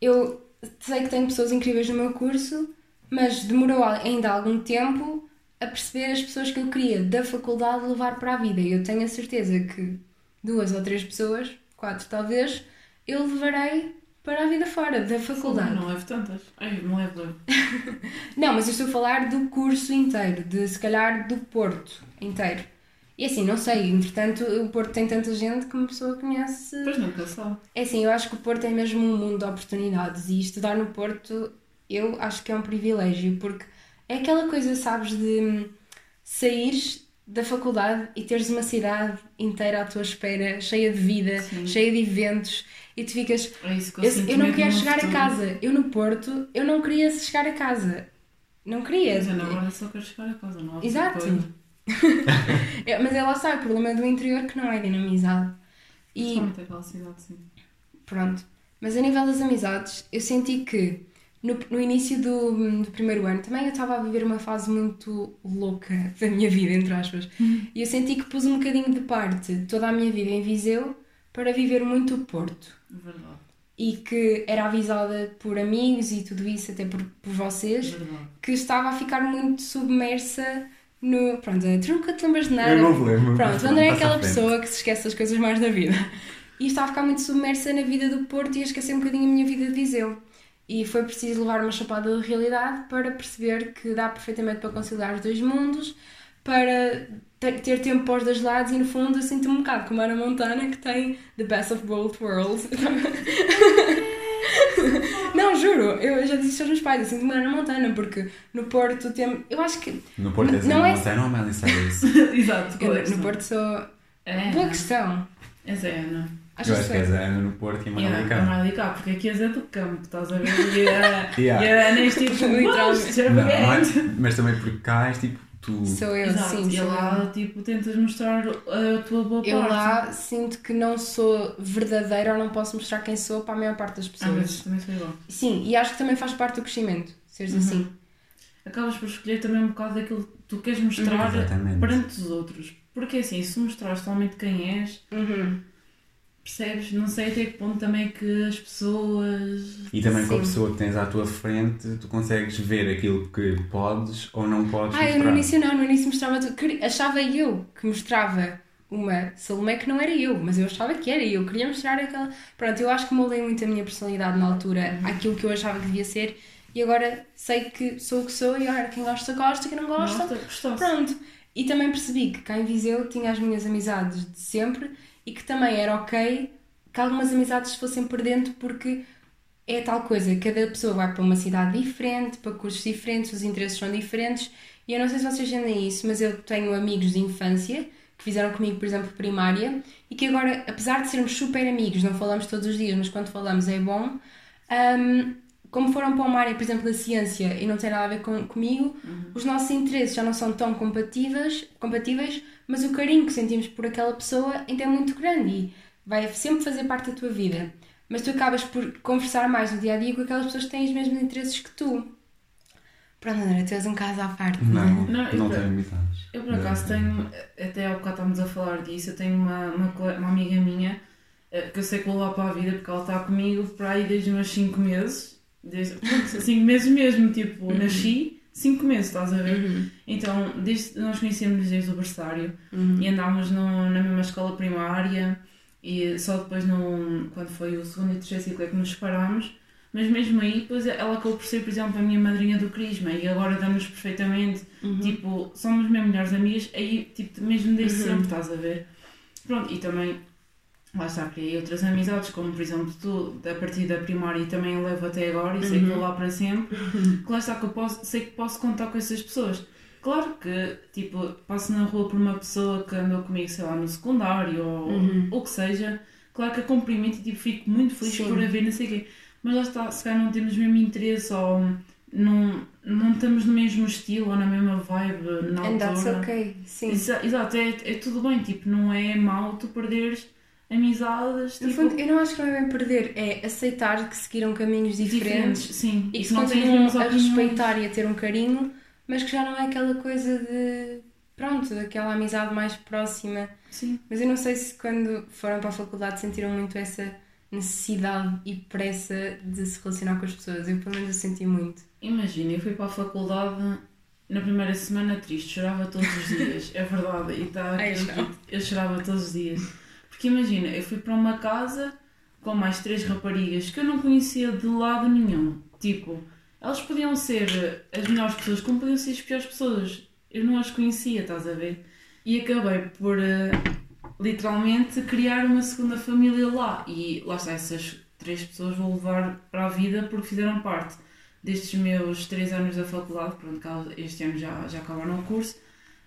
eu sei que tenho pessoas incríveis no meu curso, mas demorou ainda algum tempo a perceber as pessoas que eu queria da faculdade levar para a vida. E eu tenho a certeza que duas ou três pessoas, quatro talvez, eu levarei para a vida fora da faculdade. Não levo tantas. Ai, não levo. (laughs) Não, mas eu estou a falar do curso inteiro, de se calhar do Porto inteiro. E assim, não sei, entretanto, o Porto tem tanta gente que uma pessoa conhece. Depois nunca sabe. É assim, eu acho que o Porto é mesmo um mundo de oportunidades e estudar no Porto eu acho que é um privilégio porque é aquela coisa, sabes, de hum, saíres da faculdade e teres uma cidade inteira à tua espera, cheia de vida, Sim. cheia de eventos e tu ficas. É isso que eu, Eu, eu não quero no chegar a futuro. casa. Eu no Porto, eu não queria chegar a casa. Não queria. Mas eu agora só quero chegar a casa, não há Exato. (laughs) É, mas é lá está, o problema do interior que não é dinamizado. E cidade, sim. pronto. Mas a nível das amizades, eu senti que no, no início do, do primeiro ano também eu estava a viver uma fase muito louca da minha vida, entre aspas. E eu senti que pus um bocadinho de parte toda a minha vida em Viseu para viver muito o Porto. Verdade. E que era avisada por amigos e tudo isso, até por, por vocês, Verdade. que estava a ficar muito submersa no. Pronto, tu nunca te lembras de nada. Eu não lembro. Pronto, o André é aquela pessoa que se esquece das coisas mais da vida. E estava a ficar muito submersa na vida do Porto e a esquecer um bocadinho a minha vida de Viseu. E foi preciso levar uma chapada de realidade para perceber que dá perfeitamente para conciliar os dois mundos, para ter, tempo para os dois lados e no fundo eu sinto um bocado como a Ana Montana que tem The Best of Both Worlds. (laughs) Não, juro, eu já disse isto aos meus pais, eu sinto-me Ana Montana, porque no Porto tem. Eu acho que. No Porto és Não é- Montana ou Miley Cyrus? (laughs) Exato. é Eu, no? Porto sou. É. Boa questão. Essa é a Ana. Acho Eu que acho que sou. és a Ana no Porto e a a a cá. Marley cá, porque aqui és é do campo, estás a ver? E a, (laughs) Yeah. e a Ana é tipo, (laughs) Literalmente. "Vamos, Não, é- (laughs) mas também porque cá és tipo tu. Sou eu, Exato, sim. e sou eu. lá, tipo, tentas mostrar a tua boa Eu parte. lá sinto que não sou verdadeira ou não posso mostrar quem sou para a maior parte das Ah, pessoas. mas também sou igual. Sim, e acho que também faz parte do crescimento, seres Uhum. assim. Acabas por escolher também um bocado daquilo que tu queres mostrar Exatamente. perante os outros. Porque assim, se mostrares totalmente quem és, Uhum. Percebes? Não sei até que ponto também é que as pessoas. E também com a Sim. pessoa que tens à tua frente, tu consegues ver aquilo que podes ou não podes Ah, eu no mostrar. início não, no início mostrava tudo. Queria- Achava eu que mostrava uma Salomé que não era eu, mas eu achava que era eu. Queria mostrar aquela. Pronto, eu acho que moldei muito a minha personalidade na altura, àquilo que eu achava que devia ser, e agora sei que sou o que sou, e agora quem gosta, gosta, quem não gosta. Pronto. E também percebi que cá em Viseu tinha as minhas amizades de sempre e que também era ok que algumas amizades se fossem perdendo porque é tal coisa, cada pessoa vai para uma cidade diferente, para cursos diferentes, os interesses são diferentes. E eu não sei se vocês entendem isso, mas eu tenho amigos de infância que fizeram comigo, por exemplo, primária e que agora, apesar de sermos super amigos, não falamos todos os dias, mas quando falamos é bom, hum, como foram para uma área, por exemplo, da ciência e não tem nada a ver com, comigo, os nossos interesses já não são tão compatíveis, compatíveis, mas o carinho que sentimos por aquela pessoa ainda é muito grande e vai sempre fazer parte da tua vida. Mas tu acabas por conversar mais no dia a dia com aquelas pessoas que têm os mesmos interesses que tu. Pronto, André, tu és um caso à parte, não, Não, é? Não, não, eu por- tenho amizades. Eu por acaso tenho, até há bocado estávamos a falar disso, eu tenho uma, uma, uma amiga minha eh, que eu sei que vou lá para a vida porque ela está comigo para aí desde uns 5 meses. Desde 5 meses mesmo, tipo, nasci, 5 meses, estás a ver? Uhum. Então, desde, nós conhecemos desde o berçário Uhum. e andámos no, na mesma escola primária e só depois, no, quando foi o segundo e terceiro ciclo, é que nos separámos. Mas mesmo aí, depois ela acabou por ser, por exemplo, a minha madrinha do Crisma e agora damos perfeitamente, Uhum. tipo, somos mesmo melhores amigas, aí, tipo, mesmo desde Uhum. sempre, estás a ver? Pronto, e também, lá está, criei outras amizades, como por exemplo tu, a partir da primária e também levo até agora e sei que Uhum. vou lá para sempre, que lá está, que eu posso, sei que posso contar com essas pessoas. Claro que, tipo, passo na rua por uma pessoa que andou comigo, sei lá, no secundário ou Uhum. o que seja, claro que a cumprimento e tipo, fico muito feliz Sim. por haver, não sei o quê. Mas lá está, se calhar não temos o mesmo interesse ou não, não estamos no mesmo estilo ou na mesma vibe na And that's altura. okay, sim. Exa- Exato, é, é tudo bem, tipo, não é mau tu perderes amizades No tipo, fundo, eu não acho que não é bem perder, é aceitar que seguiram caminhos diferentes Sim, e que não continuam a respeitar e a ter um carinho, mas que já não é aquela coisa de. Pronto, daquela amizade mais próxima. Sim. Mas eu não sei se quando foram para a faculdade sentiram muito essa necessidade e pressa de se relacionar com as pessoas. Eu, pelo menos, eu senti muito. Imagina, eu fui para a faculdade na primeira semana triste, chorava todos os dias, é verdade, e (laughs) está aqui eu chorava todos os dias. Porque imagina, eu fui para uma casa com mais três raparigas que eu não conhecia de lado nenhum. Tipo, elas podiam ser as melhores pessoas, como podiam ser as piores pessoas. Eu não as conhecia, estás a ver? E acabei por eh, literalmente criar uma segunda família lá. E lá está, essas três pessoas vou levar para a vida porque fizeram parte destes meus três anos da faculdade. Pronto, este ano já, já acabaram o curso.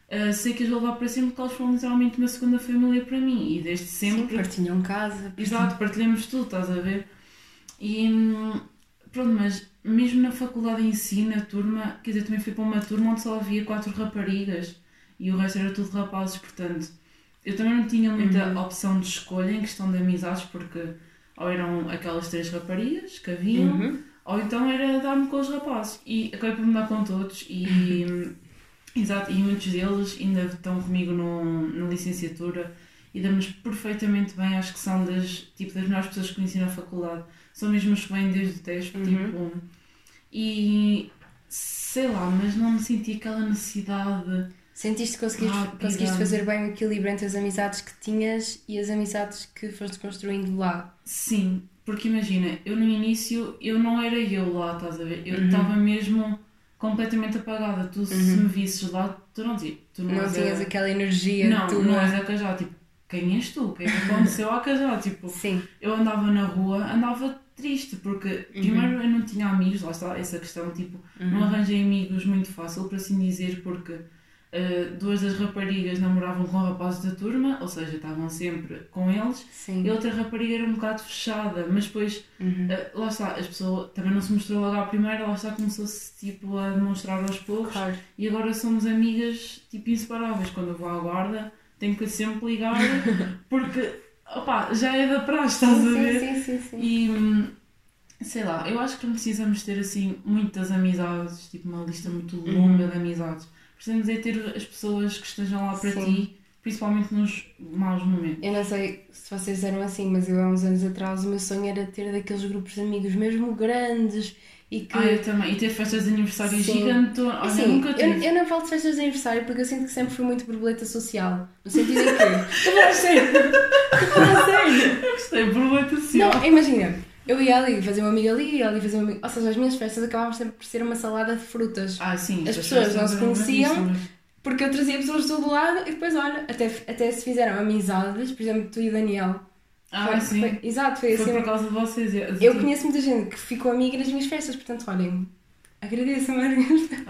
Eh, sei que as vou levar para sempre porque elas foram literalmente uma segunda família para mim. E desde sempre Sim, partilham casa. Exato, partilhamos tudo, estás a ver? E hum, pronto, mas mesmo na faculdade em si, na turma, quer dizer, também fui para uma turma onde só havia quatro raparigas e o resto era tudo rapazes, portanto, eu também não tinha muita Uhum. opção de escolha em questão de amizades, porque ou eram aquelas três raparigas que haviam, Uhum. ou então era dar-me com os rapazes. E acabei por me dar com todos e. (laughs) Exato, e muitos deles ainda estão comigo no, na licenciatura e damos perfeitamente bem, acho que são das, tipo, das melhores pessoas que conheci na faculdade. São mesmo os que vêm desde o teste, Uhum. tipo. E sei lá, mas não me senti aquela necessidade. Sentiste que conseguiste, conseguiste fazer bem o equilíbrio entre as amizades que tinhas e as amizades que foste construindo lá. Sim, porque imagina, eu no início eu não era eu lá, estás a ver? Eu Uhum. estava mesmo completamente apagada. Tu se me visses lá, tu não, tu não, Não és a- tinhas aquela energia Não, tua. não és a Cajá, tipo, quem és tu? O que é que aconteceu à Cajá? Tipo, Sim. eu andava na rua, andava triste, porque primeiro eu não tinha amigos, lá está, essa questão, tipo, não arranjei amigos muito fácil, por assim dizer, porque Uh, duas das raparigas namoravam com rapazes da turma, ou seja, estavam sempre com eles, Sim. e a outra rapariga era um bocado fechada, mas depois, Uhum. uh, lá está, as pessoas também não se mostrou logo à primeira, lá está, começou-se tipo, a demonstrar aos poucos, Claro. e agora somos amigas tipo inseparáveis. Quando eu vou à guarda, tenho que sempre ligar, (laughs) porque opá, já é da praxe, estás a ver? Sim, sim, sim, sim. E sei lá, eu acho que não precisamos ter assim muitas amizades, tipo uma lista muito longa de amizades. Precisamos é ter as pessoas que estejam lá para Sim. ti, principalmente nos maus momentos. Eu não sei se vocês eram assim, mas eu há uns anos atrás o meu sonho era ter daqueles grupos de amigos mesmo grandes e que. Ah, eu também. E ter festas de aniversário Sim. gigantonas. Olha, Assim, nunca eu, tive. eu não falo de festas de aniversário porque eu sinto que sempre fui muito borboleta social. No sentido em que. (laughs) Eu vou a sério! Eu vou a sério! Eu gostei, borboleta social. Não, imagina, eu ia ali fazer uma amiga ali, ia ali fazer uma amiga. Ou seja, as minhas festas acabavam sempre por ser uma salada de frutas. Ah, sim. As pessoas não se conheciam. Porque eu trazia pessoas de todo lado e depois, olha, até, até se fizeram amizades, por exemplo, tu e o Daniel. Ah, Foi- sim. foi- exato, foi, Foi assim. por causa de vocês. é. Eu conheço muita gente que ficou amiga nas minhas festas, portanto, olhem, agradeço mais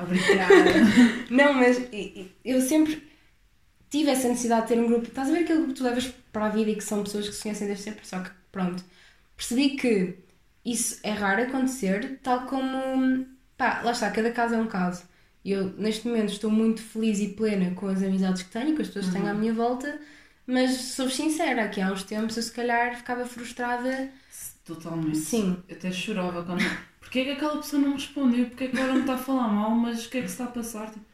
Obrigada. (laughs) Não, mas eu sempre tive essa necessidade de ter um grupo. Estás a ver aquele grupo que tu levas para a vida e que são pessoas que se conhecem desde sempre? Só que, pronto, percebi que isso é raro acontecer, tal como. Pá, lá está, cada caso é um caso. Eu, neste momento, estou muito feliz e plena com as amizades que tenho, com as pessoas que tenho à minha volta, mas sou sincera, que há uns tempos eu, se calhar, ficava frustrada. Totalmente. Sim. Eu até chorava quando. Porquê é que aquela pessoa não me respondeu? Porquê é que agora me está a falar mal? Mas o que é que se está a passar? Tipo,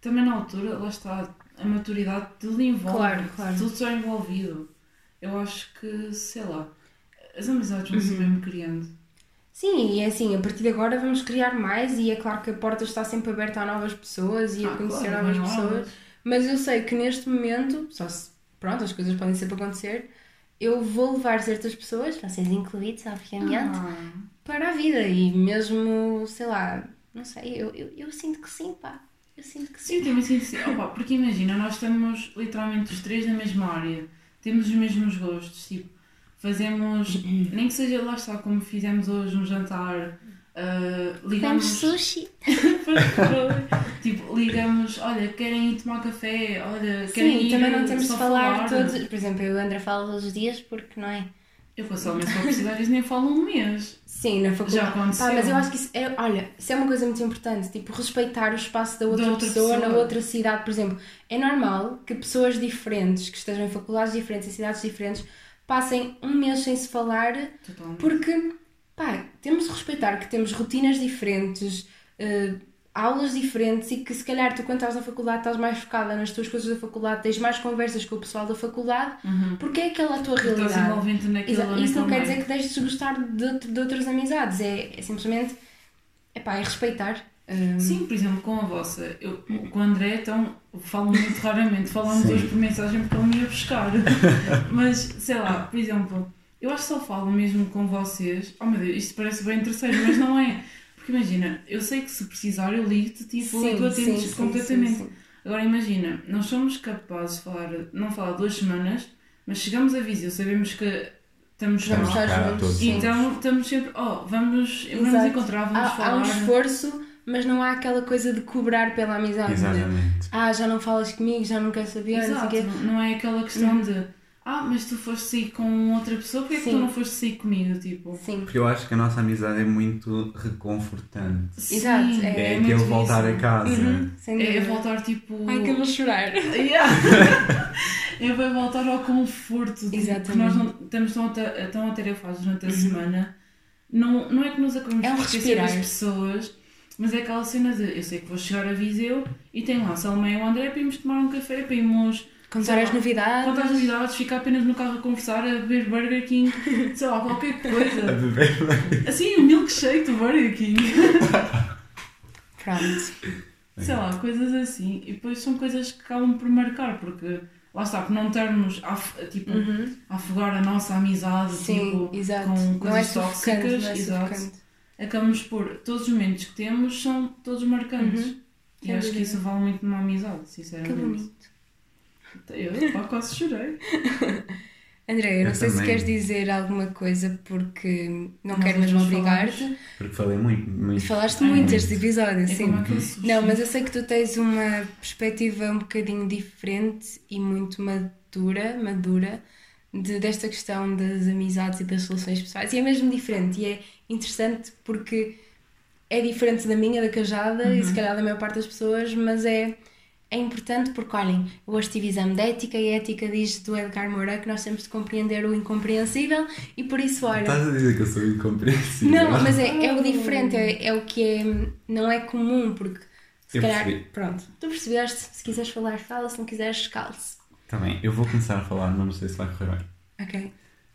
também na altura, lá está, a maturidade, tudo envolve. Claro, claro. Tudo está envolvido. Eu acho que, sei lá, as amizades vão se Uhum. mesmo criando. Sim, e é assim, a partir de agora vamos criar mais e é claro que a porta está sempre aberta a novas pessoas e a Ah, conhecer claro, novas pessoas. aulas. Mas eu sei que neste momento, só se pronto, as coisas podem sempre acontecer, eu vou levar certas pessoas, vocês incluídos, obviamente, Ah, para a vida. E mesmo, sei lá, não sei, eu, eu, eu sinto que sim, pá. Eu sinto que sim, eu sim. também sinto assim. Opa, porque imagina, nós estamos literalmente os três na mesma área, temos os mesmos gostos, tipo, fazemos, (clears throat) nem que seja lá está, como fizemos hoje um jantar, ah, Comemos ligamos. sushi. (laughs) tipo, ligamos, olha, querem ir tomar café, olha, querem Sim, ir também não temos de só falar todos. Por exemplo, eu e o André falo todos os dias porque não é? Eu mês para precisar eles nem falam um mês. Sim, na faculdade. Já aconteceu. Pá, mas eu acho que isso é, olha, isso é uma coisa muito importante, tipo, respeitar o espaço da outra, Da outra pessoa, na pessoa. outra cidade, por exemplo. É normal que pessoas diferentes, que estejam em faculdades diferentes, em cidades diferentes, passem um mês sem se falar, Totalmente. porque, pá, temos de respeitar que temos rotinas diferentes, eh, aulas diferentes e que se calhar tu quando estás na faculdade estás mais focada nas tuas coisas da faculdade, tens mais conversas com o pessoal da faculdade, Uhum. porque é aquela a tua Estás realidade. envolvente naquilo Exa- Isso não quer dizer que deixes de gostar de, de outras amizades, é, é simplesmente é pá, é respeitar. Hum, Sim, por exemplo, com a vossa, eu, com o André, então, falo muito raramente, falamos Sim. hoje por mensagem porque ele me ia buscar. (laughs) Mas, sei lá, por exemplo, eu acho que só falo mesmo com vocês. Oh meu Deus, isto parece bem terceiro, mas não é. Porque imagina, eu sei que se precisar eu ligo-te tipo, e tu atendes completamente. sim, sim. Agora imagina, nós somos capazes de falar, não falar duas semanas, mas chegamos a Viseu, sabemos que estamos estar cá juntos. sim. Então estamos sempre, oh, vamos, vamos encontrar, vamos há, há falar. um esforço, mas não há aquela coisa de cobrar pela amizade. de, Exatamente. ah, já não falas comigo, já não queres saber, não Exato, quê. não é aquela questão de ah, mas tu foste sair com outra pessoa, porque é que tu não foste sair comigo? Tipo, Sim, Porque eu acho que a nossa amizade é muito reconfortante. Exato, Sim, é É, muito aquele voltar isso. a casa. Uhum, sem É, dúvida. é voltar tipo. Ai, que eu vou chorar. Yeah. (laughs) é vai voltar ao conforto. Tipo, Exatamente. Porque nós não estamos tão, tão atarefados durante a semana. Não, não é que nos acabamos É um respirar. das pessoas, mas é aquela cena de eu sei que vou chegar a Viseu e tem lá a Salomé e o André para irmos tomar um café, para irmos Contar as lá, novidades. contar as novidades, ficar apenas no carro a conversar, a beber Burger King, (laughs) sei lá, qualquer A coisa. beber. Assim, um milkshake do Burger King. (laughs) Pronto. Sei lá, coisas assim. E depois são coisas que acabam por marcar, porque lá está, por não estarmos a, tipo, Uhum. a afogar a nossa amizade Sim, tipo, exato. com não é coisas sufocante, tóxicas. não é exato. Acabamos por. Todos os momentos que temos são todos marcantes. Uhum. E Sem acho que isso vale muito numa amizade, Que sinceramente. bonito. Eu pá, quase chorei. (laughs) André, eu não Eu sei se também. queres dizer alguma coisa porque não Nós quero mesmo obrigar-te. Porque falei muito. muito. Falaste É, muito muito. este episódio, É sim. sushi. Não, mas eu sei que tu tens uma perspectiva um bocadinho diferente e muito madura, madura de, desta questão das amizades e das relações pessoais. E é mesmo diferente. E é interessante porque é diferente da minha, da Cajada e se calhar da maior parte das pessoas, mas é, é importante porque, olhem, eu hoje tive exame de ética e a ética diz do Edgar Moura que nós temos de compreender o incompreensível e por isso, olha. Estás a dizer que eu sou incompreensível? Não, mas é, é o diferente, é, é o que é, não é comum, porque se Eu calhar, percebi. pronto, tu percebeste, se quiseres falar, fala, se não quiseres, cale-se. Tá bem, eu vou começar a falar, mas não sei se vai correr bem. Ok.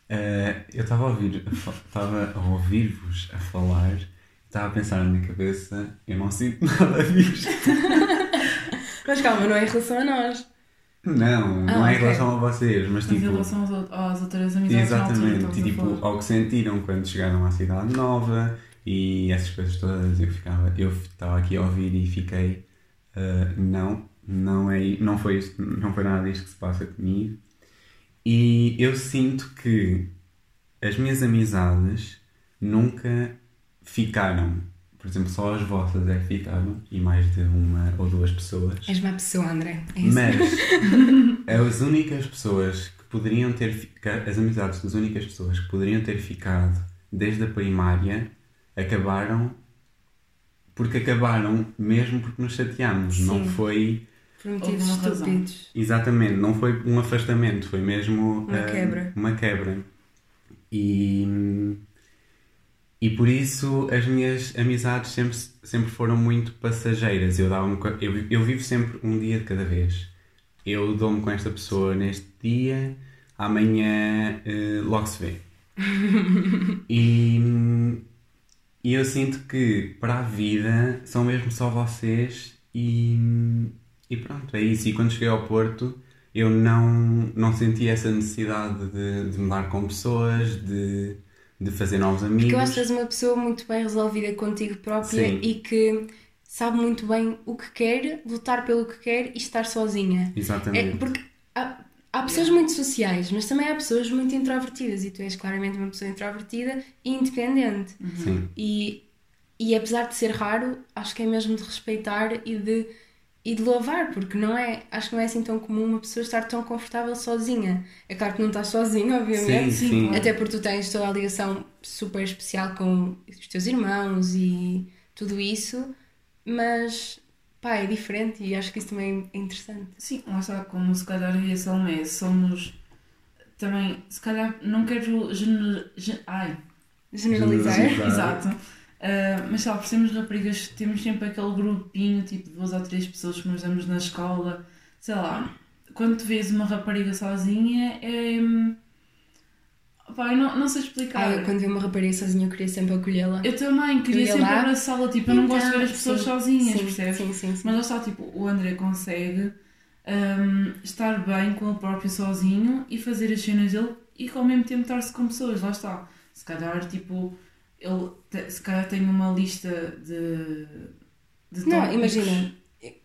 Eh, eu estava a ouvir, estava a ouvir-vos a falar, estava a pensar na minha cabeça, eu não sinto (laughs) nada disto. (laughs) Mas calma, não é em relação a nós. Não, não Ah, é em ok. relação a vocês, mas Mas em tipo. relação às, out- às outras amizades Exatamente, e tipo, ao que sentiram quando chegaram à cidade nova e essas coisas todas, eu ficava, eu estava aqui a ouvir e fiquei, ah, não, não é, não foi isto, não foi nada disto que se passa comigo. E eu sinto que as minhas amizades nunca ficaram, por exemplo, só as vossas é que ficaram e mais de uma ou duas pessoas. És má pessoa, André. É isso. Mas (laughs) as únicas pessoas que poderiam ter ficado, as amizades das únicas pessoas que poderiam ter ficado desde a primária acabaram porque acabaram mesmo porque nos chateámos. Não foi Por motivos uma razão. estúpidos. exatamente, não foi um afastamento, foi mesmo Uma ah, quebra. Uma quebra. E, e por isso as minhas amizades sempre, sempre foram muito passageiras. Eu, dava eu, eu vivo sempre um dia de cada vez. Eu dou-me com esta pessoa neste dia, amanhã eh, logo se vê. (laughs) e, e eu sinto que para a vida são mesmo só vocês e, e pronto, é isso. E quando cheguei ao Porto eu não, não senti essa necessidade de, de mudar com pessoas, de, de fazer novos amigos. Porque eu acho que és uma pessoa muito bem resolvida contigo própria Sim. e que sabe muito bem o que quer, lutar pelo que quer e estar sozinha. É, Exatamente. porque há, há pessoas muito sociais, mas também há pessoas muito introvertidas e tu és claramente uma pessoa introvertida e independente. Sim. E, e apesar de ser raro, acho que é mesmo de respeitar e de, e de louvar, porque não é, acho que não é assim tão comum uma pessoa estar tão confortável sozinha. É claro que não estás sozinha, obviamente. Sim, sim. Até porque tu tens toda a ligação super especial com os teus irmãos e tudo isso, mas pá, é diferente e acho que isso também é interessante. Sim, lá está, como se calhar eu e a Salomé somos também, se calhar, não quero gener... gen- Ai, Generalizar. Generalizar. exato. Ah, mas sei lá, por sermos raparigas, temos sempre aquele grupinho, tipo, de duas ou três pessoas que nos damos na escola. Sei lá, quando tu vês uma rapariga sozinha, é. Pá, eu não, não sei explicar. Ah, eu quando vi uma rapariga sozinha eu queria sempre acolhê-la. Eu também queria Eu sempre abraçá-la, tipo, eu não gosto de ver as Então, pessoas sim, sozinhas, sim, percebes? Sim, sim, sim. Mas lá está, tipo, o André consegue hum, estar bem com ele próprio sozinho e fazer as cenas dele e ao mesmo tempo estar-se com pessoas, lá está. Se calhar, tipo, ele te- se calhar tem uma lista de. de Não, tópicos. imagina,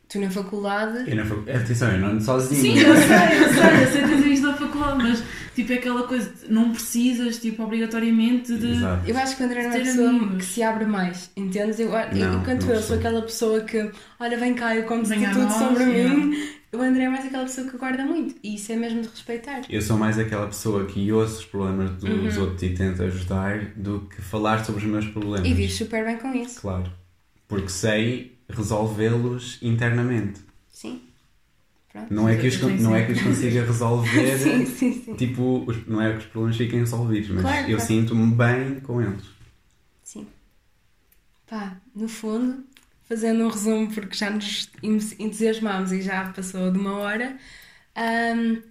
tu na faculdade. Eu não fui- Atenção, eu não ando sozinho. Sim, eu sei, eu sei, eu sei que tens isto da faculdade, mas tipo é aquela coisa, de não precisas, tipo, obrigatoriamente de. Exato. Eu acho que o André não é a pessoa amigos. que se abre mais, entendes? Eu, Não, enquanto não eu sou aquela pessoa que, olha, vem cá, eu conto-te tudo nós, sobre mim, o André é mais aquela pessoa que guarda muito e isso é mesmo de respeitar. Eu sou mais aquela pessoa que ouço os problemas dos Uhum. outros e tento ajudar do que falar sobre os meus problemas. E vives super bem com isso. Claro. Porque sei resolvê-los internamente. Sim. Pronto. Não é que os, não é que os consiga resolver. (laughs) Sim, sim, sim. Tipo, os- não é que os problemas fiquem resolvidos, mas Claro, eu claro. sinto-me bem com eles. Sim. Pá, no fundo, fazendo um resumo, porque já nos entusiasmámos e já passou de uma hora, hum,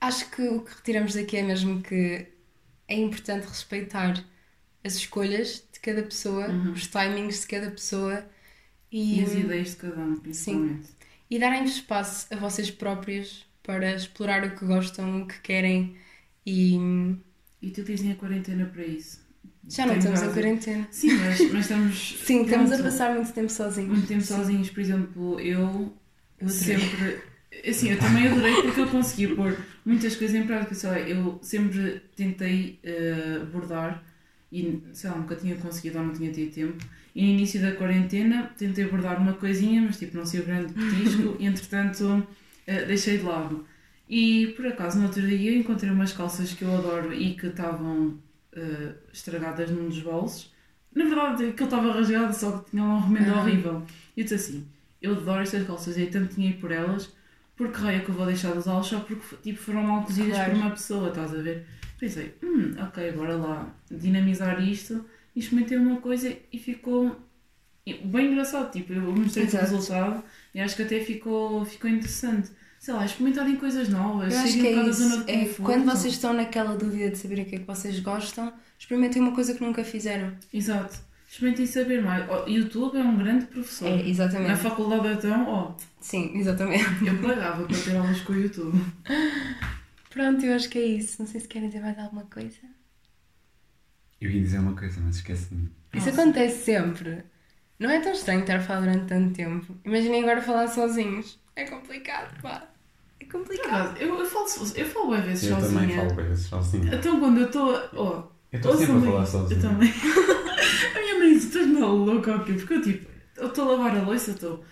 acho que o que retiramos daqui é mesmo que é importante respeitar as escolhas de cada pessoa, os timings de cada pessoa e, E as ideias de cada um, principalmente. e darem espaço a vocês próprios para explorar o que gostam, o que querem e E utilizem a quarentena para isso. Já não estamos em quarentena. Sim, mas, mas estamos. (laughs) Sim, estamos a passar muito tempo sozinhos. Muito tempo sozinhos, por exemplo, eu Eu sempre. Assim, eu também adorei porque eu conseguia pôr muitas coisas em prática. Sei lá, eu sempre tentei eh, bordar e, sei lá, nunca tinha conseguido ou não tinha tido tempo. E no início da quarentena tentei bordar uma coisinha, mas tipo, não sei o grande petisco e (laughs) entretanto eh, deixei de lado. E por acaso no outro dia encontrei umas calças que eu adoro e que estavam eh, estragadas num dos bolsos. Na verdade, aquilo estava rasgado, só que tinha lá um remendo Ah. horrível. E eu disse assim: eu adoro estas calças, dei tanto dinheiro por elas, porque raio é que eu vou deixar de usá-las só porque tipo, foram mal cozidas Claro. por uma pessoa, estás a ver? Pensei, hum, ok, bora lá dinamizar isto. E experimentei uma coisa e ficou bem engraçado. Tipo, eu mostrei o resultado e acho que até ficou, ficou interessante. Sei lá, experimentarem coisas novas, Eu acho que é isso. É, quando vocês estão naquela dúvida de saber o que é que vocês gostam, experimentem uma coisa que nunca fizeram. Exato. Experimentem saber mais. O YouTube é um grande professor. É, Na exatamente. faculdade então, ó, Sim, exatamente. eu pagava para ter aulas com o YouTube. (laughs) Pronto, eu acho que é isso. Não sei se querem dizer mais alguma coisa. Eu ia dizer uma coisa, mas esqueci-me. Isso Nossa. acontece sempre. Não é tão estranho estar a falar durante tanto tempo. Imaginem agora falar sozinhos. É complicado, pá. É complicado. eu, eu falo, eu falo bem vezes Eu sozinha. também falo vezes sozinho. Então quando eu estou. Oh, Eu estou sempre a falar isto. sozinho. Eu também. a minha mãe diz: estás maluca ou quê? Porque eu tipo, eu estou a lavar a louça, estou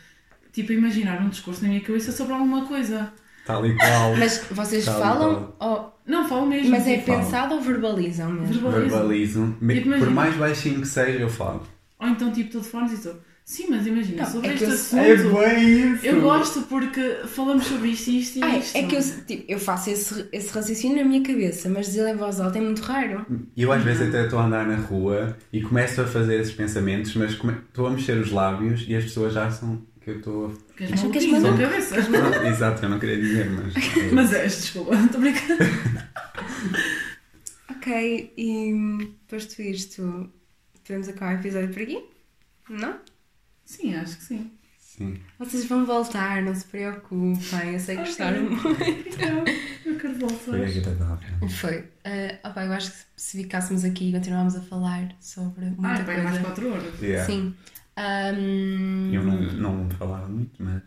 tipo a imaginar um discurso na minha cabeça sobre alguma coisa. Tal e qual. Mas vocês Tá falam, ou- Não falo mesmo. mas é tipo, falo. pensado ou verbalizam mesmo? Verbalizo. Me- Tipo, Por mais baixinho que seja, eu falo. Ou então tipo telefones e estou. Sim, mas imagina, Não, sobre é este eu- assunto. bem isso! Eu gosto porque falamos sobre isto e isto e Ai, isto. é que eu, tipo, eu faço esse, esse raciocínio na minha cabeça, mas dizer em voz alta é muito raro. E eu às vezes até estou a andar na rua e começo a fazer esses pensamentos, mas estou a mexer os lábios e as pessoas acham que eu estou a. Que Acham que és maluco. cabeça. Não, exato, eu não queria dizer, mas. (laughs) Mas és, desculpa, estou brincando. (laughs) Ok, e posto isto, podemos acabar o episódio por aqui? Não? Sim, acho que sim. Sim. Vocês vão voltar, não se preocupem, eu sei que gostaram muito. Então, eu quero voltar. Foi agradável. Foi. Ah, opa, eu acho que se ficássemos aqui e continuámos a falar sobre muita Ah, bem, mais coisa. 4 horas. Yeah. Sim. Ahm, Eu não, não falava muito, mas.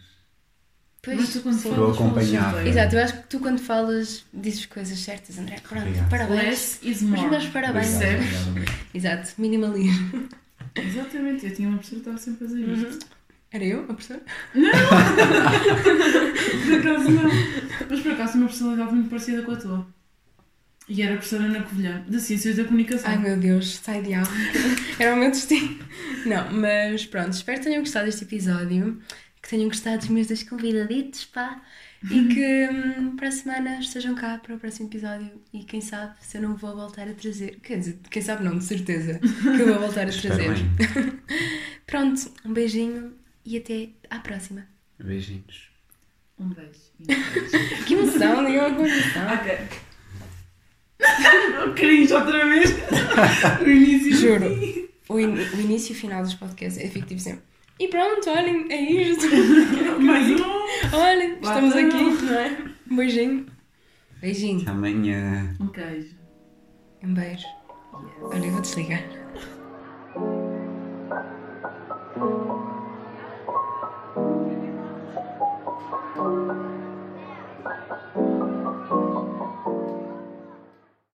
pois, Mas tu quando falas, acompanhar. Exato, eu acho que tu quando falas dizes coisas certas, André. Pronto, Obrigado. parabéns. Less is Os more. meus parabéns. Obrigado, obrigado. Exato, minimalismo. Exatamente, eu tinha uma pessoa que estava sempre a fazer isto. Era eu, a professora? (laughs) Por acaso não. Mas por acaso uma personalidade muito parecida com a tua. E era professora na Covilhã, de Ciências da Comunicação. Ai meu Deus, sai de. (laughs) Era o meu destino. Não, mas pronto, espero que tenham gostado deste episódio, que tenham gostado dos meus dois convidaditos, pá, e que hum, para a semana estejam cá para o próximo episódio e quem sabe se eu não vou voltar a trazer. Quer dizer, quem sabe não, de certeza que eu vou voltar a trazer. (laughs) Pronto, um beijinho e até à próxima. Beijinhos. Um beijo. (laughs) um beijo. Que emoção, nenhuma emoção. ok. Eu (laughs) cringe outra vez. No início. Juro. O, in- o início e o final dos podcasts é fictivo sempre. E pronto, olhem, é isto. (laughs) Mais um. Olhem, estamos aqui, não é? Um beijinho. Beijinho. Até amanhã. Um queijo. Um beijo. Yes. Olha, eu vou desligar.